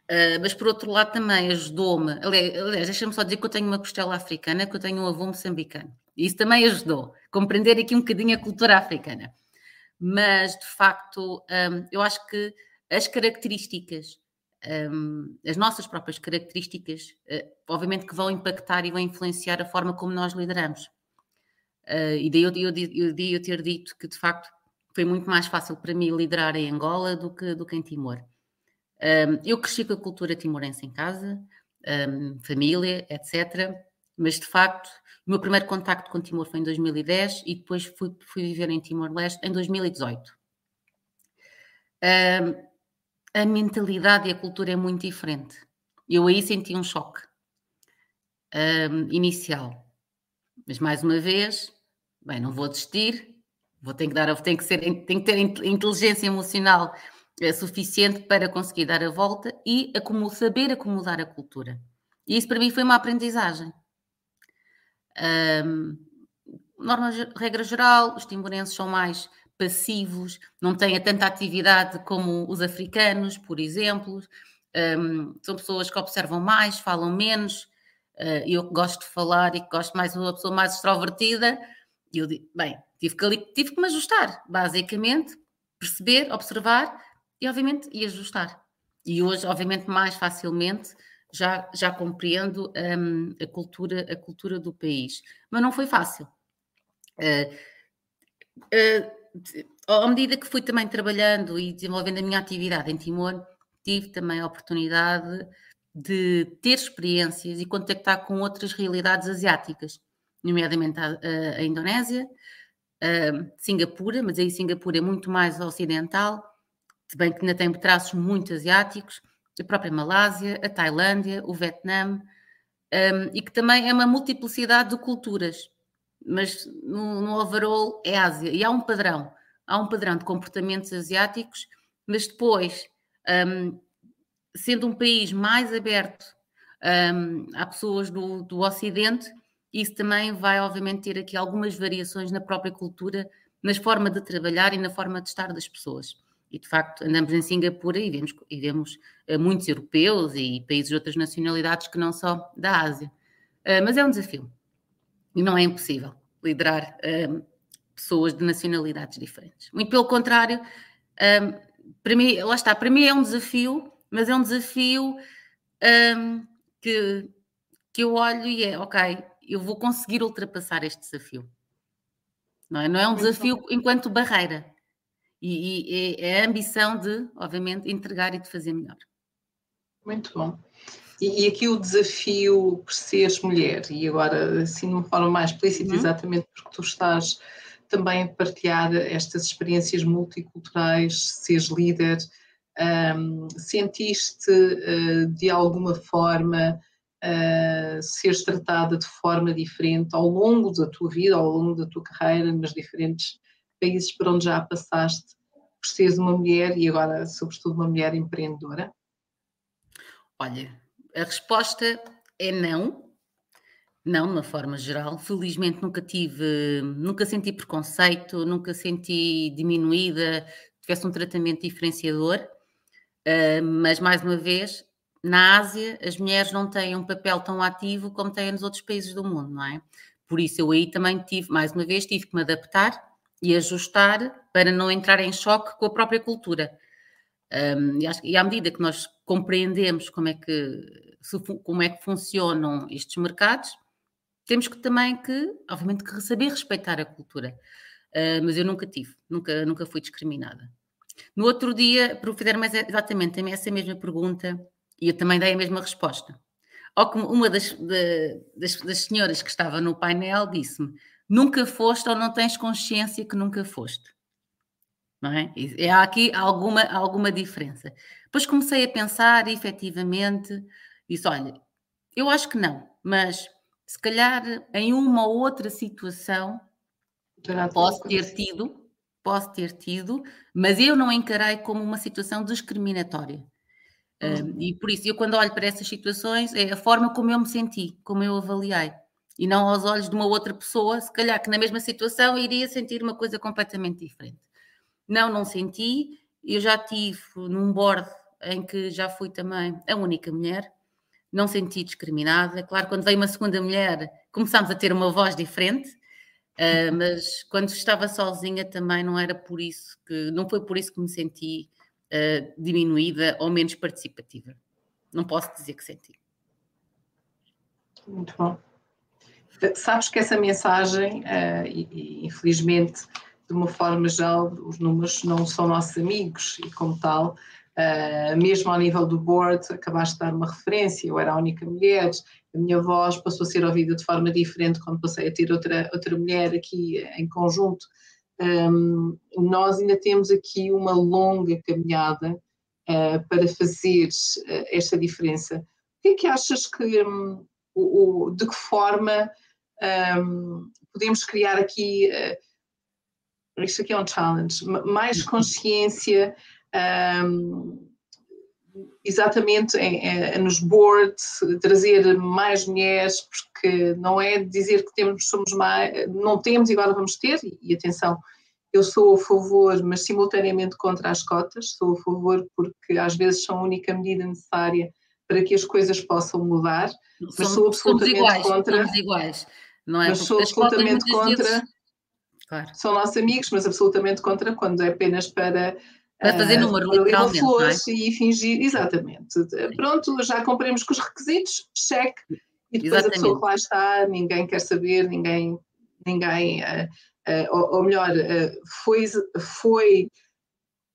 Uh, mas por outro lado também ajudou-me, aliás, deixa-me só dizer que eu tenho uma costela africana, que eu tenho um avô moçambicano. Isso também ajudou, compreender aqui um bocadinho a cultura africana. Mas, de facto, um, eu acho que as características, um, as nossas próprias características, uh, obviamente que vão impactar e vão influenciar a forma como nós lideramos. Uh, e daí eu, eu, eu, eu, ter dito que, de facto, foi muito mais fácil para mim liderar em Angola do que, do que em Timor. Um, eu cresci com a cultura timorense em casa, um, família, etc. Mas, de facto, o meu primeiro contacto com Timor foi em 2010 e depois fui, fui viver em Timor-Leste em 2018. Um, a mentalidade e a cultura é muito diferente. Eu aí senti um choque inicial. Mas, mais uma vez, bem, não vou desistir, vou ter que, dar, tenho que, ser, tenho que ter inteligência emocional é suficiente para conseguir dar a volta e saber acomodar a cultura. E isso para mim foi uma aprendizagem. Um, norma, regra geral, os timorenses são mais passivos, não têm tanta atividade como os africanos, por exemplo. Um, são pessoas que observam mais, falam menos. Uh, eu que gosto de falar e que gosto mais de uma pessoa mais extrovertida, eu digo, bem, tive que, tive que me ajustar, basicamente, perceber, observar e, obviamente, e ajustar. E hoje, obviamente, mais facilmente já, já compreendo um, a, cultura, a cultura do país. Mas não foi fácil. Uh, uh, à medida que fui também trabalhando e desenvolvendo a minha atividade em Timor, tive também a oportunidade de ter experiências e contactar com outras realidades asiáticas, nomeadamente a, a, Indonésia, a Singapura, mas aí Singapura é muito mais ocidental, se bem que ainda tem traços muito asiáticos, a própria Malásia, a Tailândia, o Vietnã, um, e que também é uma multiplicidade de culturas, mas no, no overall é Ásia, e há um padrão, há um padrão de comportamentos asiáticos, mas depois, um, sendo um país mais aberto um, a pessoas do, do Ocidente, isso também vai, obviamente, ter aqui algumas variações na própria cultura, na forma de trabalhar e na forma de estar das pessoas. E de facto, andamos em Singapura e vemos, e vemos uh, muitos europeus e países de outras nacionalidades que não só da Ásia. Uh, mas é um desafio e não é impossível liderar uh, pessoas de nacionalidades diferentes. Muito pelo contrário, para mim, lá está, para mim é um desafio, mas é um desafio que, que eu olho e é, ok, eu vou conseguir ultrapassar este desafio. Não é, não é um desafio enquanto barreira. E, e é a ambição de, obviamente, entregar e de fazer melhor. Muito bom. E, e, aqui o desafio por seres mulher, e agora assim de uma forma mais explícita, uhum. exatamente porque tu estás também a partilhar estas experiências multiculturais, seres líder, um, sentiste uh, de alguma forma uh, seres tratada de forma diferente ao longo da tua vida, ao longo da tua carreira, nos diferentes países por onde já passaste, por seres uma mulher e agora, sobretudo, uma mulher empreendedora? Olha, a resposta é não. Não, de uma forma geral. Felizmente nunca tive, nunca senti preconceito, nunca senti diminuída, tivesse um tratamento diferenciador. Uh, mas mais uma vez, na Ásia, as mulheres não têm um papel tão ativo como têm nos outros países do mundo, não é? Por isso eu aí também tive, mais uma vez, tive que me adaptar e ajustar para não entrar em choque com a própria cultura. Um, e, acho, e, à medida que nós compreendemos como é que, como é que funcionam estes mercados, temos que também que, obviamente, que saber respeitar a cultura. Uh, mas eu nunca tive, nunca, nunca fui discriminada. No outro dia, para fizer mais exatamente essa mesma pergunta, e eu também dei a mesma resposta. Ou como uma das, de, das, das senhoras que estava no painel disse-me: nunca foste ou não tens consciência que nunca foste. Não é? E há aqui alguma, alguma diferença. Depois comecei a pensar, e, efetivamente, disse: olha, eu acho que não, mas se calhar em uma ou outra situação posso ter tido, posso ter tido, mas eu não encarei como uma situação discriminatória. Um, e por isso, eu quando olho para essas situações, é a forma como eu me senti, como eu avaliei. E não aos olhos de uma outra pessoa, se calhar que na mesma situação iria sentir uma coisa completamente diferente. Não, não senti. Eu já tive num board em que já fui também a única mulher, não senti discriminada. Claro, quando veio uma segunda mulher, começámos a ter uma voz diferente, uh, mas quando estava sozinha também não era por isso que, não foi por isso que me senti uh, diminuída ou menos participativa. Não posso dizer que senti. Muito bom. Sabes que essa mensagem, uh, e, e, infelizmente, de uma forma geral, os números não são nossos amigos e, como tal, uh, mesmo ao nível do board, acabaste de dar uma referência. Eu era a única mulher, a minha voz passou a ser ouvida de forma diferente quando passei a ter outra, outra mulher aqui em conjunto um, nós ainda temos aqui uma longa caminhada uh, para fazer esta diferença. O que é que achas que, um, o, o, de que forma um, podemos criar aqui, uh, isto aqui é um challenge, mais consciência exatamente em, em, nos boards, trazer mais mulheres, porque não é dizer que temos, somos mais, não temos e agora vamos ter, e atenção, eu sou a favor, mas simultaneamente contra as cotas, sou a favor porque às vezes são a única medida necessária para que as coisas possam mudar, mas somos, sou absolutamente iguais, contra. Somos iguais, não é? Mas sou absolutamente contra. Vezes... Claro. São nossos amigos, mas absolutamente contra quando é apenas para para fazer número, uh, literalmente. Flores é? e fingir, exatamente. Pronto, já cumprimos com os requisitos, cheque. E depois exatamente. a pessoa que lá está, ninguém quer saber, ninguém, ninguém uh, uh, ou, ou, melhor, foi, foi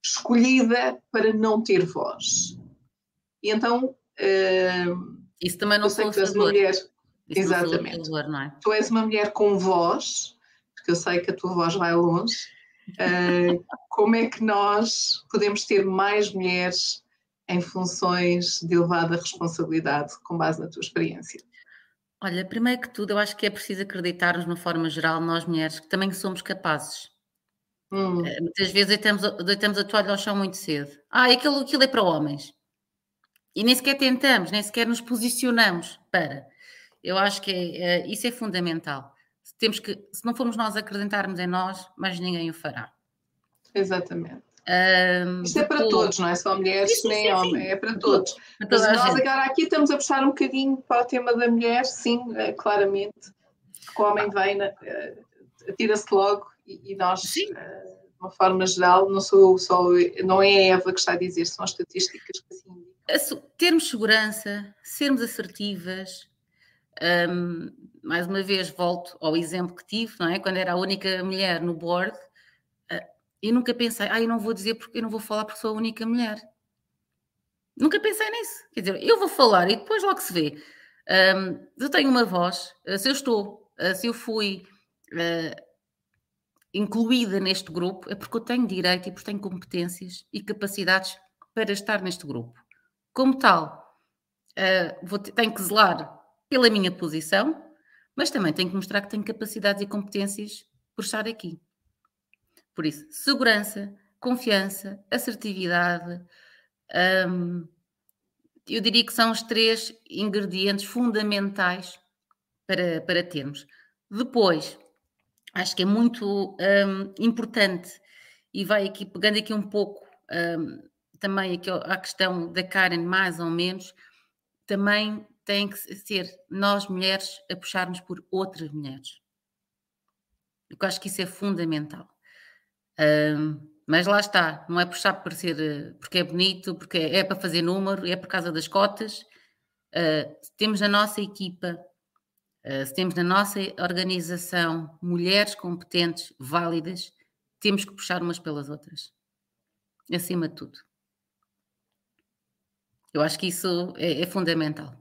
escolhida para não ter voz. E então. Isso também não sou a favor. Mulher, Isso exatamente. É? Tu és uma mulher com voz, porque eu sei que a tua voz vai longe. Uh, como é que nós podemos ter mais mulheres em funções de elevada responsabilidade com base na tua experiência? Olha, primeiro que tudo, eu acho que é preciso acreditarmos, de uma forma geral, nós mulheres, que também somos capazes. Hum. Eh, muitas vezes deitamos, deitamos a toalha ao chão muito cedo. Ah, aquilo, aquilo é para homens. E nem sequer tentamos, nem sequer nos posicionamos para. Eu acho que é, é, isso é fundamental. Temos que, se não formos nós acreditarmos em nós, mas ninguém o fará. Exatamente. Um, Isto é para todos, não é só mulheres sim, nem homens, é para todos. Para Mas nós agora aqui estamos a puxar um bocadinho para o tema da mulher, sim, é, claramente. O homem vem, uh, atira-se logo e, nós, uh, de uma forma geral, não sou só, não é a Eva que está a dizer, são as estatísticas que assim Termos segurança, sermos assertivas, um, mais uma vez volto ao exemplo que tive, não é? Quando era a única mulher no board, e nunca pensei, ah, eu não vou dizer porque eu não vou falar porque sou a única mulher. Nunca pensei nisso. Quer dizer, eu vou falar e depois logo se vê. Um, eu tenho uma voz, ah, se eu estou, ah, se eu fui uh, incluída neste grupo, é porque eu tenho direito e porque tenho competências e capacidades para estar neste grupo. Como tal, uh, vou tenho que zelar pela minha posição, mas também tenho que mostrar que tenho capacidades e competências por estar aqui. Por isso, segurança, confiança, assertividade, hum, eu diria que são os três ingredientes fundamentais para, para termos. Depois, acho que é muito hum, importante e vai aqui pegando aqui um pouco hum, também aqui a questão da Karen, mais ou menos, também tem que ser nós mulheres a puxarmos por outras mulheres. Eu acho que isso é fundamental mas lá está, não é puxar por ser, eh, porque é bonito, porque é, é para fazer número, é por causa das cotas. Uh, se temos na nossa equipa, uh, se temos na nossa organização mulheres competentes, válidas, temos que puxar umas pelas outras, acima de tudo. Eu acho que isso é, é fundamental.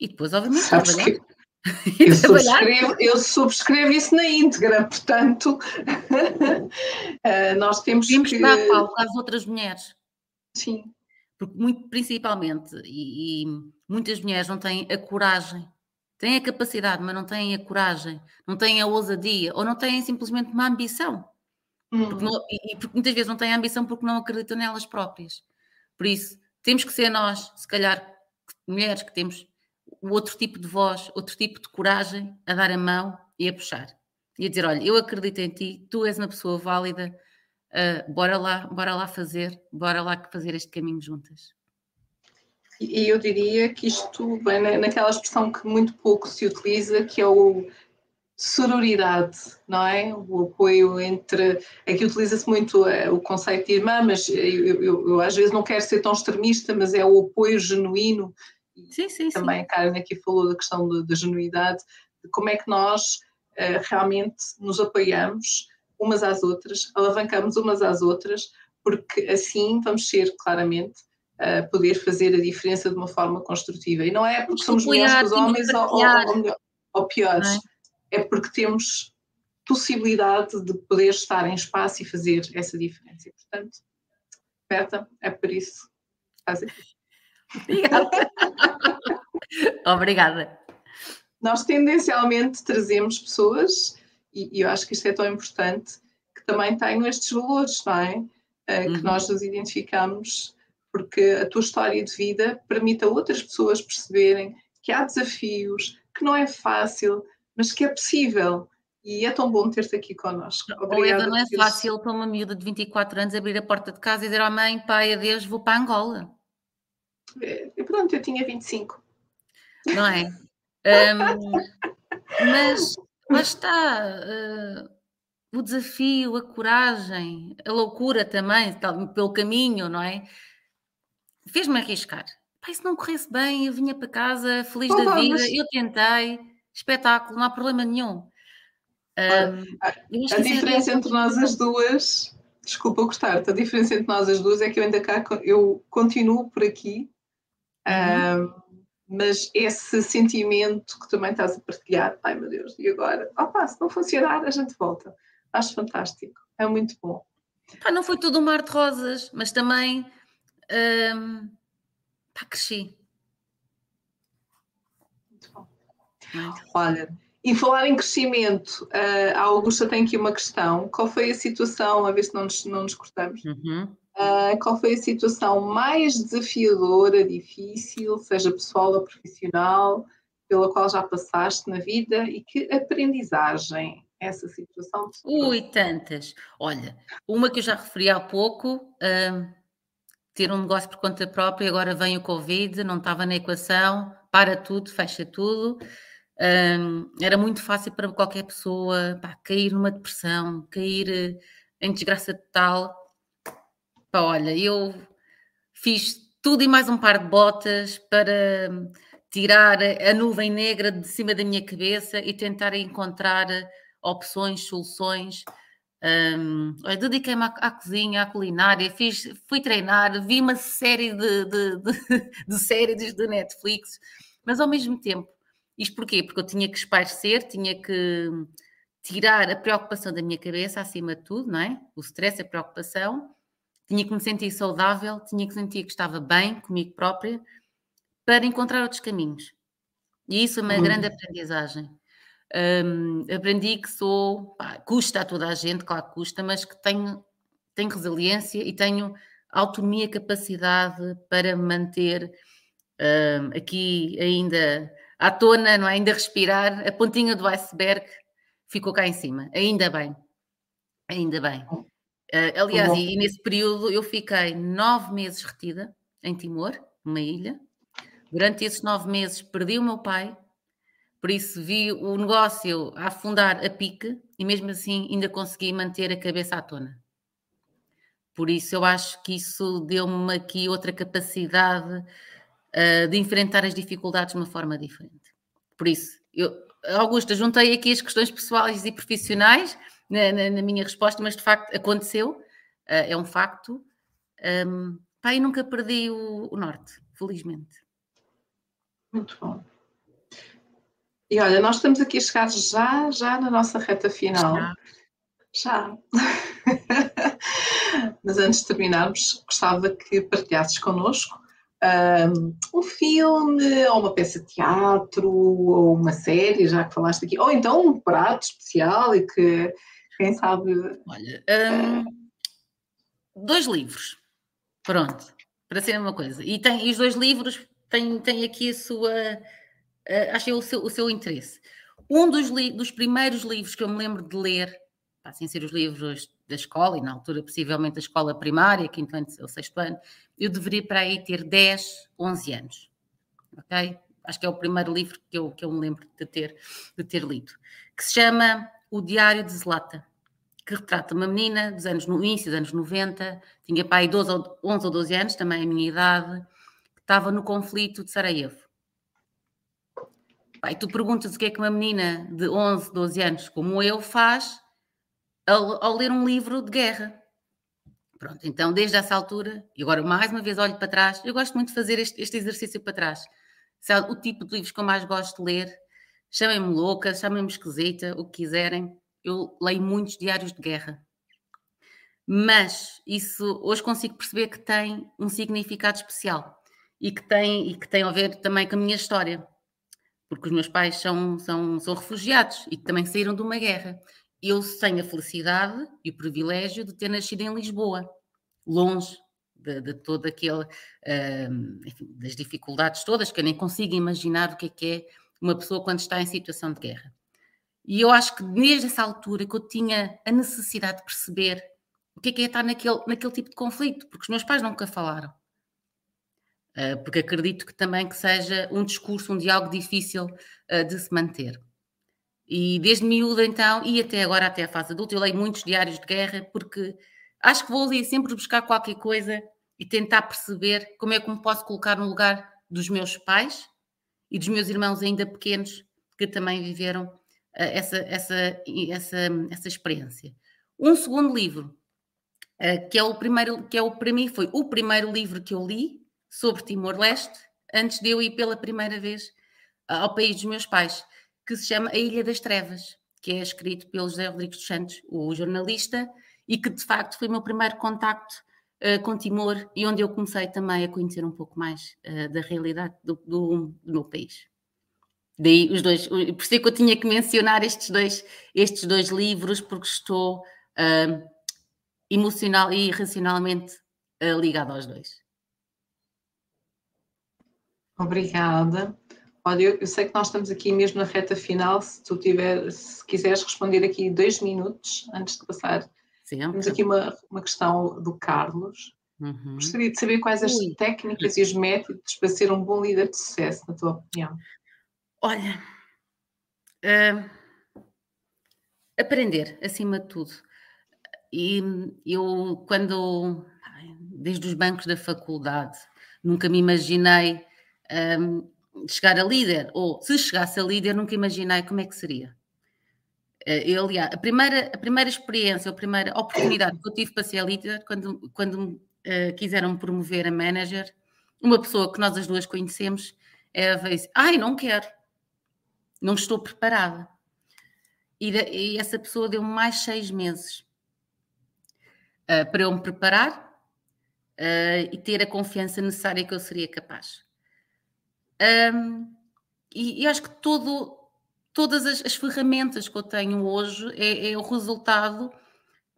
E depois, obviamente, Sabes trabalhar. Que Eu subscrevo, eu subscrevo, isso na íntegra, portanto, eh, nós temos, temos que... dar palco às outras mulheres. Sim. Porque muito, principalmente, e, e, muitas mulheres não têm a coragem, têm a capacidade, mas não têm a coragem, não têm a ousadia, ou não têm simplesmente uma ambição. Porque não, e porque muitas vezes não têm a ambição porque não acreditam nelas próprias. Por isso, temos que ser nós, se calhar, mulheres que temos outro tipo de voz, outro tipo de coragem a dar a mão e a puxar. E a dizer, olha, eu acredito em ti, tu és uma pessoa válida, uh, bora lá, bora lá fazer, bora lá fazer este caminho juntas. E eu diria que isto vem naquela expressão que muito pouco se utiliza, que é o sororidade, não é? O apoio entre. Aqui utiliza-se muito uh, o conceito de irmã, mas eu, eu, eu, às vezes não quero ser tão extremista, mas é o apoio genuíno sim, sim, também sim. a Karen aqui falou da questão da genuidade, de como é que nós uh, realmente nos apoiamos umas às outras, alavancamos umas às outras, porque assim vamos ser claramente a uh, poder fazer a diferença de uma forma construtiva. E não é porque somos melhores que os homens ou, ou, ou, piores, é? é porque temos possibilidade de poder estar em espaço e fazer essa diferença. E, portanto, Berta, é por isso que estás aqui. Obrigada. Obrigada. Nós tendencialmente trazemos pessoas, e, e, eu acho que isto é tão importante, que também tenham estes valores, não é? Uh, uhum. Que nós nos identificamos, porque a tua história de vida permite a outras pessoas perceberem que há desafios, que não é fácil, mas que é possível. E é tão bom ter-te aqui connosco. Obrigada. não é fácil para uma miúda de 24 anos abrir a porta de casa e dizer à oh, mãe, pai, adeus, vou para Angola. E pronto, eu tinha 25. Não é? Um, mas lá está. Uh, o desafio, a coragem, a loucura também, pelo caminho, não é? Fez-me arriscar. Pai, se não corresse bem, eu vinha para casa feliz oh, da vida, mas... eu tentei, espetáculo, não há problema nenhum. Um, a, a é diferença entre nós as duas, desculpa gostar-te, a diferença entre nós as duas é que eu ainda cá, eu continuo por aqui Uhum. mas esse sentimento que também estás a partilhar, ai meu Deus, e agora? Opa, se não funcionar, a gente volta. Acho fantástico, é muito bom. Pá, não foi tudo um mar de rosas, mas também pá, cresci. Muito bom. Olha, e falar em crescimento, uh, a Augusta tem aqui uma questão. Qual foi a situação, a ver se não nos, não nos cortamos, uhum. Uh, qual foi a situação mais desafiadora, difícil, seja pessoal ou profissional, pela qual já passaste na vida e que aprendizagem essa situação? Ui, tantas. Olha, uma que eu já referi há pouco, uh, ter um negócio por conta própria, agora vem o Covid, não estava na equação, para tudo, fecha tudo. Um, era muito fácil para qualquer pessoa pá, cair numa depressão, cair eh, em desgraça total. Olha, eu fiz tudo e mais um par de botas para tirar a nuvem negra de cima da minha cabeça e tentar encontrar opções, soluções. Um, Dediquei-me à, à, cozinha, à culinária, fiz, fui treinar, vi uma série de, de, de, de séries do Netflix, mas ao mesmo tempo isto porquê? Porque eu tinha que espairecer, tinha que tirar a preocupação da minha cabeça acima de tudo, não é? O stress, a preocupação. Tinha que me sentir saudável, tinha que sentir que estava bem comigo própria para encontrar outros caminhos. E isso é uma uhum. grande aprendizagem. Um, aprendi que sou, pá, custa a toda a gente, claro que custa, mas que tenho, tenho resiliência e tenho autonomia, capacidade para manter um, aqui ainda à tona, não é? ainda respirar, a pontinha do iceberg ficou cá em cima. Ainda bem, ainda bem. Uh, aliás, e, e, nesse período eu fiquei nove meses retida em Timor, numa ilha. Durante esses nove meses perdi o meu pai, por isso vi o negócio a afundar a pique e mesmo assim ainda consegui manter a cabeça à tona. Por isso eu acho que isso deu-me aqui outra capacidade uh, de enfrentar as dificuldades de uma forma diferente. Por isso, eu, Augusta, juntei aqui as questões pessoais e profissionais na, na, na minha resposta, mas de facto aconteceu, uh, é um facto. Um, pá, e nunca perdi o, o norte, felizmente. Muito bom. E olha, nós estamos aqui chegados já, já na nossa reta final. Já. já. Mas antes de terminarmos, gostava que partilhasses connosco um filme, ou uma peça de teatro, ou uma série, já que falaste aqui, ou então um prato especial e que, quem sabe. Olha, um, dois livros, pronto, para ser uma coisa. E, tem, e os dois livros têm, têm aqui a sua. Uh, achei o seu, o seu interesse. Um dos, dos primeiros livros que eu me lembro de ler, sem ser os livros da escola, e na altura possivelmente da escola primária, quinto ano ou sexto ano, eu deveria para aí ter 10, 11 anos. Ok? Acho que é o primeiro livro que eu, que eu me lembro de ter, de ter lido, que se chama O Diário de Zlata, que retrata uma menina dos anos, no início dos anos 90, tinha aí 12 ou, 11 ou 12 anos, também a minha idade, que estava no conflito de Sarajevo. E tu perguntas o que é que uma menina de 11, 12 anos como eu faz ao, ao ler um livro de guerra. Pronto, então desde essa altura, e agora mais uma vez olho para trás, eu gosto muito de fazer este, este exercício para trás. O tipo de livros que eu mais gosto de ler, chamem-me louca, chamem-me esquisita, o que quiserem, eu leio muitos diários de guerra. Mas isso hoje consigo perceber que tem um significado especial e que tem, e que tem a ver também com a minha história. Porque os meus pais são, são, são refugiados e também saíram de uma guerra eu tenho a felicidade e o privilégio de ter nascido em Lisboa, longe de, de todo uh, das dificuldades todas, que eu nem consigo imaginar o que é que é uma pessoa quando está em situação de guerra. E eu acho que desde essa altura que eu tinha a necessidade de perceber o que é que é estar naquele, naquele tipo de conflito, porque os meus pais nunca falaram. Uh, porque acredito que também que seja um discurso, um diálogo difícil uh, de se manter. E desde miúda, então, e até agora, até a fase adulta, eu leio muitos diários de guerra porque acho que vou ali sempre buscar qualquer coisa e tentar perceber como é que me posso colocar no lugar dos meus pais e dos meus irmãos ainda pequenos que também viveram uh, essa, essa, essa, essa experiência. Um segundo livro, uh, que é o primeiro, que é o, para mim foi o primeiro livro que eu li sobre Timor-Leste, antes de eu ir pela primeira vez ao país dos meus pais que se chama A Ilha das Trevas, que é escrito pelo José Rodrigues dos Santos, o jornalista, e que de facto foi o meu primeiro contacto uh, com Timor e onde eu comecei também a conhecer um pouco mais uh, da realidade do, do, do, meu país. Daí os dois, por isso é que eu tinha que mencionar estes dois, estes dois livros, porque estou uh, emocional e racionalmente ligado aos dois. Obrigada. Olha, eu, eu, sei que nós estamos aqui mesmo na reta final. Se tu tiver, se quiseres responder aqui dois minutos antes de passar. Sempre. Temos aqui uma, uma questão do Carlos. Uhum. Gostaria de saber quais as Ui. técnicas e os métodos para ser um bom líder de sucesso, na tua opinião. Olha, uh, aprender acima de tudo. E eu, quando, desde os bancos da faculdade, nunca me imaginei um, chegar a líder, ou se chegasse a líder, nunca imaginei como é que seria. Eh, eu, aliás, a primeira, a primeira experiência, a primeira oportunidade que eu tive para ser líder, quando, quando uh, quiseram promover a manager, uma pessoa que nós as duas conhecemos, ela disse, ai, não quero, não estou preparada. E, e essa pessoa deu-me mais seis meses uh, para eu me preparar uh, e ter a confiança necessária que eu seria capaz. Um, e, e, acho que todo, todas as, as, ferramentas que eu tenho hoje é, é o resultado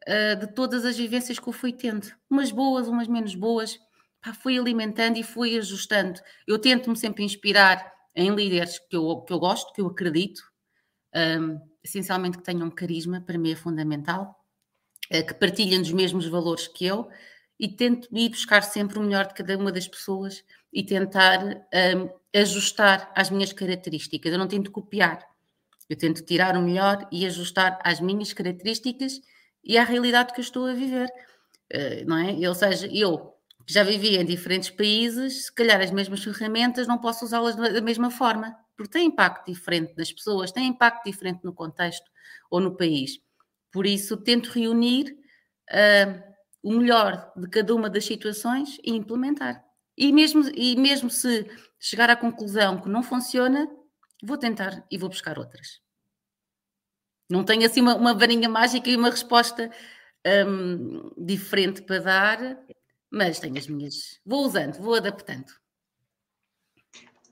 uh, de todas as vivências que eu fui tendo. Umas boas, umas menos boas. Pá, fui alimentando e fui ajustando. Eu tento-me sempre inspirar em líderes que eu, que eu gosto, que eu acredito, um, essencialmente que tenham carisma, para mim é fundamental, uh, que partilhem os mesmos valores que eu e tento ir buscar sempre o melhor de cada uma das pessoas e tentar um, ajustar às minhas características. Eu não tento copiar, eu tento tirar o melhor e ajustar às minhas características e à realidade que eu estou a viver. Uh, não é? Ou seja, eu já vivi em diferentes países, se calhar as mesmas ferramentas não posso usá-las da mesma forma, porque tem impacto diferente nas pessoas, tem impacto diferente no contexto ou no país. Por isso, tento reunir uh, o melhor de cada uma das situações e implementar. E mesmo, e mesmo se chegar à conclusão que não funciona, vou tentar e vou buscar outras. Não tenho assim uma, uma varinha mágica e uma resposta um, diferente para dar, mas tenho as minhas. Vou usando, vou adaptando.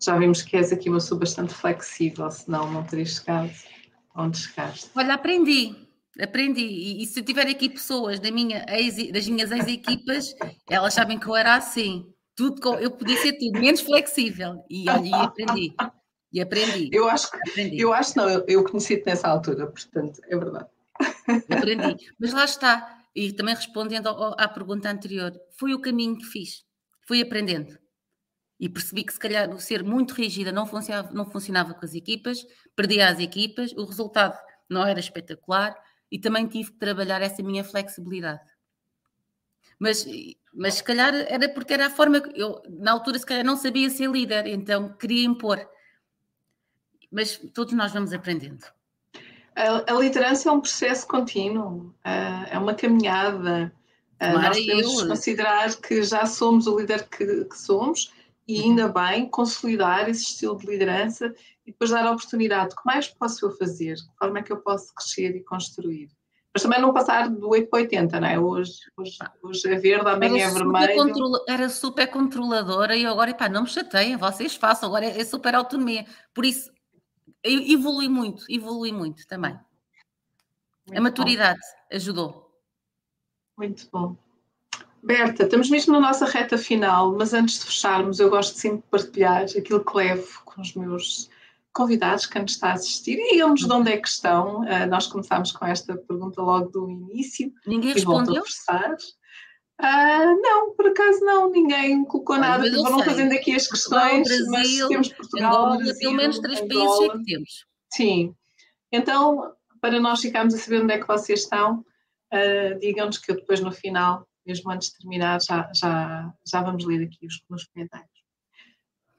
Já vimos que és aqui uma pessoa bastante flexível, senão não terias chegado onde chegaste. Olha, aprendi, aprendi. E, e se tiver aqui pessoas da minha ex, das minhas ex-equipas, elas sabem que eu era assim tudo eu podia ser tudo menos flexível e, e aprendi. E aprendi. Eu acho que, aprendi. eu acho não, eu, eu conheci-te nessa altura, portanto, é verdade. aprendi. Mas lá está. E também respondendo ao, à pergunta anterior, foi o caminho que fiz. Fui aprendendo. E percebi que se calhar o ser muito rígida não funcionava, não funcionava com as equipas, perdia as equipas, o resultado não era espetacular e também tive que trabalhar essa minha flexibilidade. Mas mas se calhar era porque era a forma que eu, na altura, se calhar não sabia ser líder, então queria impor. Mas todos nós vamos aprendendo. A, a liderança é um processo contínuo, é uma caminhada. nós temos de considerar que já somos o líder que, que somos e uhum. ainda bem consolidar esse estilo de liderança e depois dar a oportunidade. O que mais posso eu fazer? De forma é que eu posso crescer e construir? Mas também não passar do 8 para 80, não é? Hoje, hoje, hoje é verde, amanhã é vermelho. Era super controladora e agora, pá, não me chateiem, vocês façam, agora é, é super autonomia. Por isso, evolui muito, evolui muito também. Muito a maturidade bom. ajudou. Muito bom. Berta, estamos mesmo na nossa reta final, mas antes de fecharmos, eu gosto sempre de partilhar aquilo que levo com os meus convidados, quem nos está a assistir, e digam-nos de onde é que estão. Uh, nós começámos com esta pergunta logo do início. Ninguém respondeu? Uh, não, por acaso não, ninguém colocou nada. Vão fazendo aqui as questões, Brasil, mas temos Portugal, Angola, Brasil, pelo menos três países é que temos. Sim. Então, para nós ficarmos a saber onde é que vocês estão, uh, digam-nos que eu depois no final, mesmo antes de terminar, já, já, já vamos ler aqui os, nos comentários.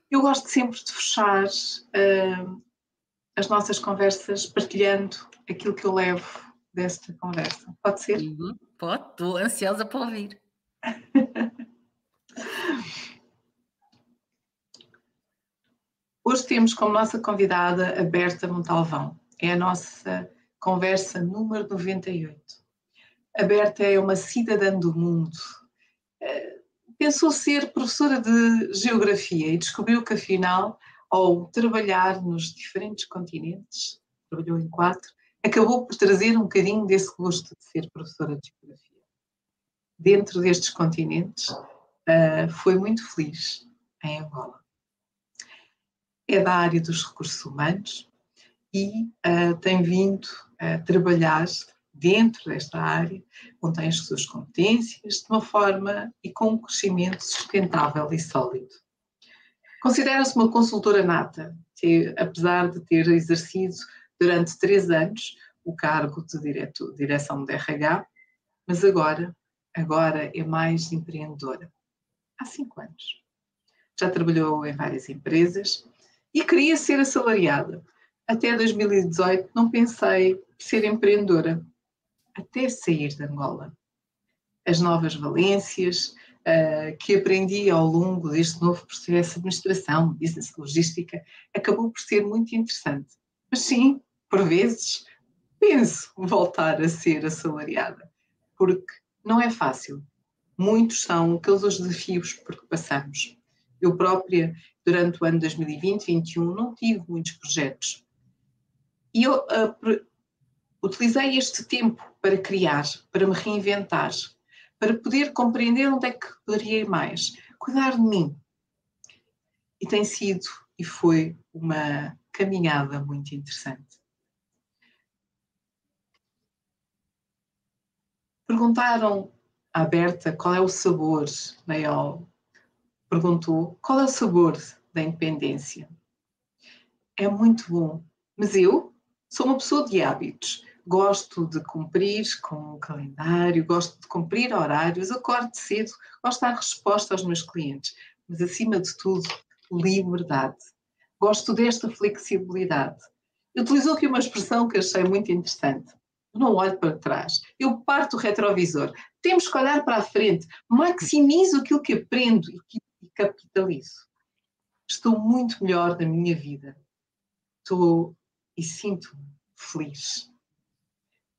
Eu gosto sempre de fechar uh, as nossas conversas partilhando aquilo que eu levo desta conversa. Pode ser? Uhum, pode, estou ansiosa para ouvir. Hoje temos como nossa convidada a Berta Montalvão. É a nossa conversa número 98. A Berta é uma cidadã do mundo, pensou ser professora de geografia e descobriu que, afinal, ao trabalhar nos diferentes continentes, trabalhou em quatro, acabou por trazer um bocadinho desse gosto de ser professora de geografia. Dentro destes continentes, uh, foi muito feliz em Angola. É da área dos recursos humanos e uh, tem vindo a trabalhar dentro desta área, contém as suas competências de uma forma e com um crescimento sustentável e sólido. Considera-se uma consultora nata, que, apesar de ter exercido durante três anos o cargo de direto, direção de RH, mas agora, agora é mais empreendedora. Há cinco anos. Já trabalhou em várias empresas e queria ser assalariada. Até 2018 não pensei ser empreendedora, até sair de Angola. As novas valências uh, que aprendi ao longo deste novo processo de administração, business logística, acabou por ser muito interessante. Mas sim, por vezes, penso voltar a ser assalariada, porque não é fácil. Muitos são aqueles os desafios por que passamos. Eu própria, durante o ano 2020-2021, não tive muitos projetos. E eu uh, utilizei este tempo para criar, para me reinventar, para poder compreender onde é que poderia ir mais, cuidar de mim. E tem sido e foi uma caminhada muito interessante. Perguntaram à Berta qual é o sabor, Maiol perguntou qual é o sabor da independência. É muito bom, mas eu sou uma pessoa de hábitos. Gosto de cumprir com o calendário, gosto de cumprir horários, acordo cedo, gosto de dar resposta aos meus clientes, mas acima de tudo, liberdade. Gosto desta flexibilidade. Utilizou aqui uma expressão que achei muito interessante não olho para trás. Eu parto o retrovisor. Temos que olhar para a frente. Maximizo aquilo que aprendo e que capitalizo. Estou muito melhor na minha vida. Estou e sinto-me feliz.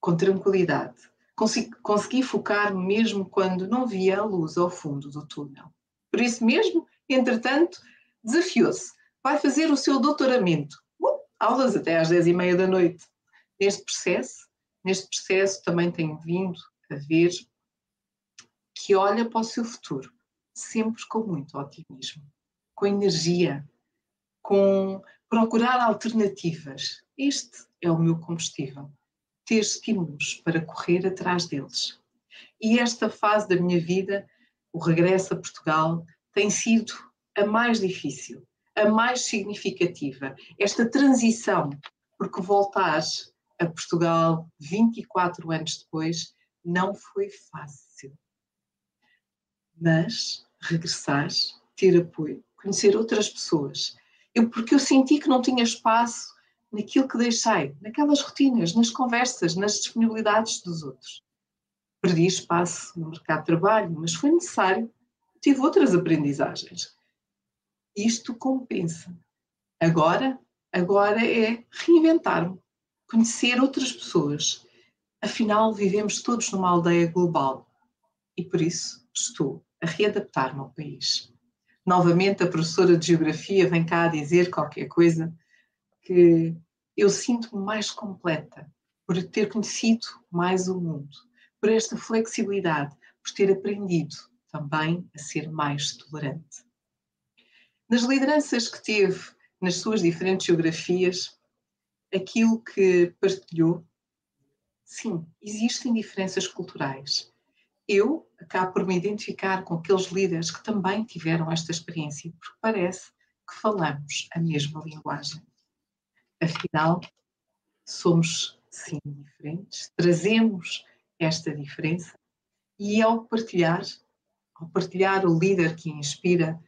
Com tranquilidade. Consegui, consegui focar mesmo quando não via a luz ao fundo do túnel. Por isso mesmo, entretanto, desafiou-se. Vai fazer o seu doutoramento. Uh, aulas até às dez e meia da noite. Neste processo, neste processo também tenho vindo a ver que olha para o seu futuro, sempre com muito otimismo, com energia, com procurar alternativas. Este é o meu combustível. Ter estímulos para correr atrás deles. E esta fase da minha vida, o regresso a Portugal, tem sido a mais difícil, a mais significativa. Esta transição, porque voltar a Portugal 24 anos depois não foi fácil. Mas regressar, ter apoio, conhecer outras pessoas. Eu, porque eu senti que não tinha espaço naquilo que deixei, naquelas rotinas, nas conversas, nas disponibilidades dos outros. Perdi espaço no mercado de trabalho, mas foi necessário. Tive outras aprendizagens. Isto compensa. Agora, agora é reinventar-me conhecer outras pessoas. Afinal, vivemos todos numa aldeia global e por isso estou a readaptar-me ao país. Novamente, a professora de Geografia vem cá dizer qualquer coisa que eu sinto-me mais completa por ter conhecido mais o mundo, por esta flexibilidade, por ter aprendido também a ser mais tolerante. Nas lideranças que teve nas suas diferentes geografias, aquilo que partilhou, sim, existem diferenças culturais. Eu acabo por me identificar com aqueles líderes que também tiveram esta experiência, porque parece que falamos a mesma linguagem. Afinal, somos sim diferentes, trazemos esta diferença e ao partilhar, ao partilhar o líder que inspira,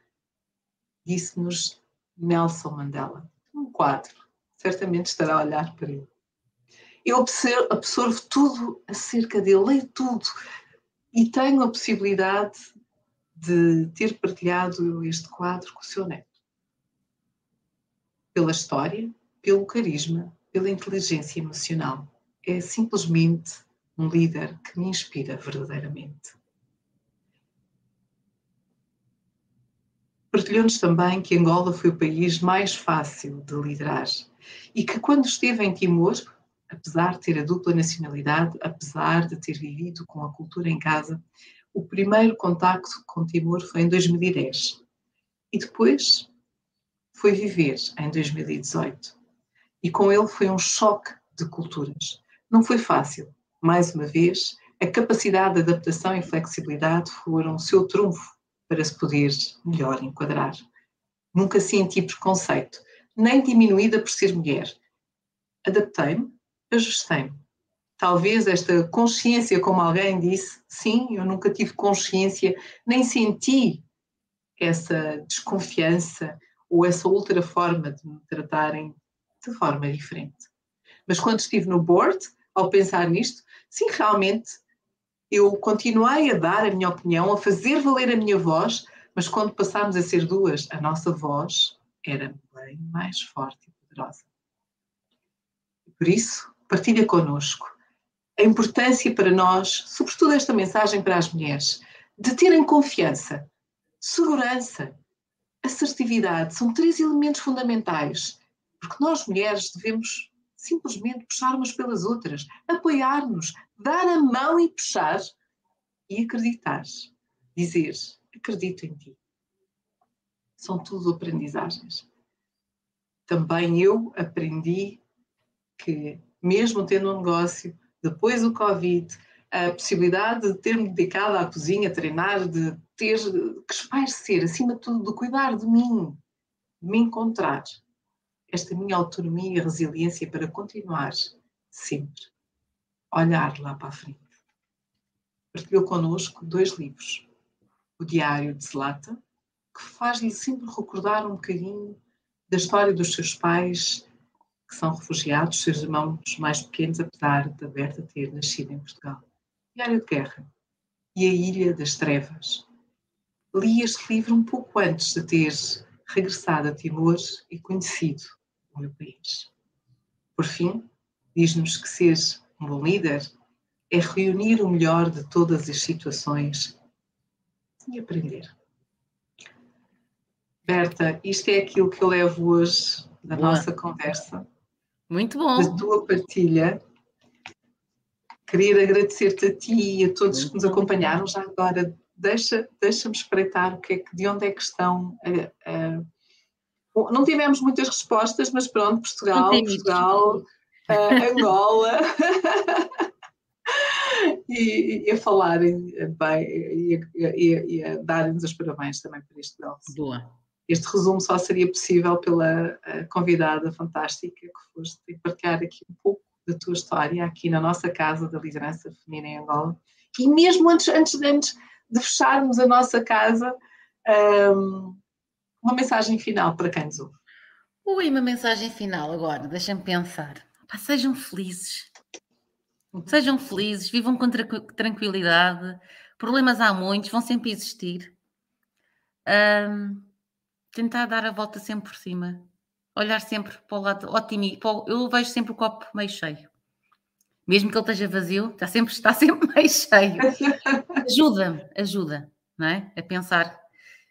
disse-nos Nelson Mandela, um quadro certamente estará a olhar para ele. Eu absorvo, absorvo tudo acerca dele, leio tudo e tenho a possibilidade de ter partilhado este quadro com o seu neto. Pela história, pelo carisma, pela inteligência emocional. É simplesmente um líder que me inspira verdadeiramente. Partilhou-nos também que Angola foi o país mais fácil de liderar e que quando esteve em Timor, apesar de ter a dupla nacionalidade, apesar de ter vivido com a cultura em casa, o primeiro contacto com Timor foi em 2010 e depois foi viver em 2018. E com ele foi um choque de culturas. Não foi fácil. Mais uma vez, a capacidade de adaptação e flexibilidade foram o seu trunfo para se poder melhor enquadrar. Nunca senti preconceito, nem diminuída por ser mulher. Adaptei-me, ajustei-me. Talvez esta consciência, como alguém disse, sim, eu nunca tive consciência, nem senti essa desconfiança ou essa outra forma de me tratarem de forma diferente. Mas quando estive no board, ao pensar nisto, sim, realmente eu continuei a dar a minha opinião, a fazer valer a minha voz, mas quando passámos a ser duas, a nossa voz era bem mais forte e poderosa. Por isso, partilha connosco a importância para nós, sobretudo esta mensagem para as mulheres, de terem confiança, segurança, assertividade. São três elementos fundamentais, porque nós mulheres devemos simplesmente puxar umas pelas outras, apoiar-nos, dar a mão e puxar e acreditar. Dizer, acredito em ti. São tudo aprendizagens. Também eu aprendi que, mesmo tendo um negócio, depois do Covid, a possibilidade de ter-me dedicado à cozinha, treinar, de ter que espairecer, acima de tudo, de cuidar de mim, de me encontrar. Esta minha autonomia e resiliência para continuar sempre, olhar lá para a frente. Partilhou connosco dois livros. O Diário de Zelata, que faz-lhe sempre recordar um bocadinho da história dos seus pais, que são refugiados, seus irmãos mais pequenos, apesar de Berta ter nascido em Portugal. Diário de Guerra e A Ilha das Trevas. Li este livro um pouco antes de ter regressado a Timor e conhecido o meu país. Por fim, diz-nos que ser um bom líder é reunir o melhor de todas as situações e aprender. Berta, isto é aquilo que eu levo hoje da Boa. nossa conversa. Muito bom. Da tua partilha. Queria agradecer-te a ti e a todos Muito que nos acompanharam. Já agora, deixa, deixa-me espreitar o que é que, de onde é que estão. Uh, uh, não tivemos muitas respostas, mas pronto, Portugal, Portugal, uh, Angola. e, e, a falarem bem e, e, e a darem-nos os parabéns também por este belo. Boa. Este resumo só seria possível pela convidada fantástica que foste partilhar aqui um pouco da tua história aqui na nossa casa da liderança feminina em Angola. E mesmo antes, antes, antes de fecharmos a nossa casa, um, uma mensagem final para quem nos ouve. Ui, uma mensagem final agora, deixa-me pensar. Pá, sejam felizes. Sejam felizes, vivam com tranquilidade. Problemas há muitos, vão sempre existir. Um, tentar dar a volta sempre por cima, olhar sempre para o lado otimista. Eu vejo sempre o copo meio cheio. Mesmo que ele esteja vazio, está sempre, está sempre meio cheio. Ajuda-me, ajuda, não é? A pensar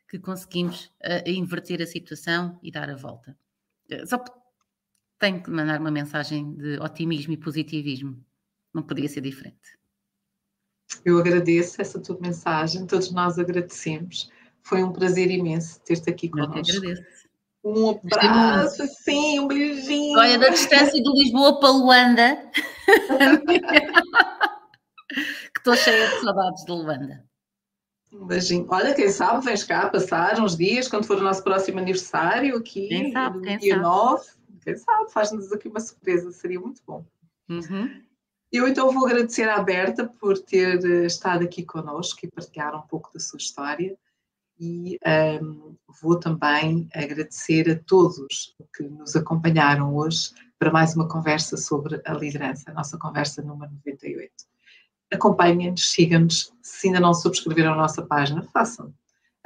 que conseguimos a, a inverter a situação e dar a volta. Eh, só tenho que mandar uma mensagem de otimismo e positivismo. Não podia ser diferente. Eu agradeço essa tua mensagem, todos nós agradecemos. Foi um prazer imenso ter-te aqui connosco. Eu que agradeço. Um abraço, sim, um beijinho. Olha, da distância de Lisboa para Luanda. que estou cheia de saudades de Luanda. Um beijinho. Olha, quem sabe vens cá passar uns dias quando for o nosso próximo aniversário aqui, quem sabe, quem dia sabe. 9. Sabe, faz-nos aqui uma surpresa, seria muito bom. Uhum. Eu então vou agradecer à Berta por ter eh, estado aqui connosco e partilhar um pouco da sua história e um, vou também agradecer a todos que nos acompanharam hoje para mais uma conversa sobre a liderança, a nossa conversa número 98. Acompanhem-nos, sigam-nos, se ainda não subscreveram a nossa página, façam.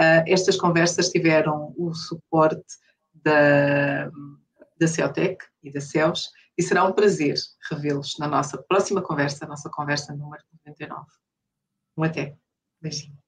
Uh, estas conversas tiveram o suporte da, da Celtec e da CELS e será um prazer revê-los na nossa próxima conversa, nossa conversa número 99. Um até. Beijinho.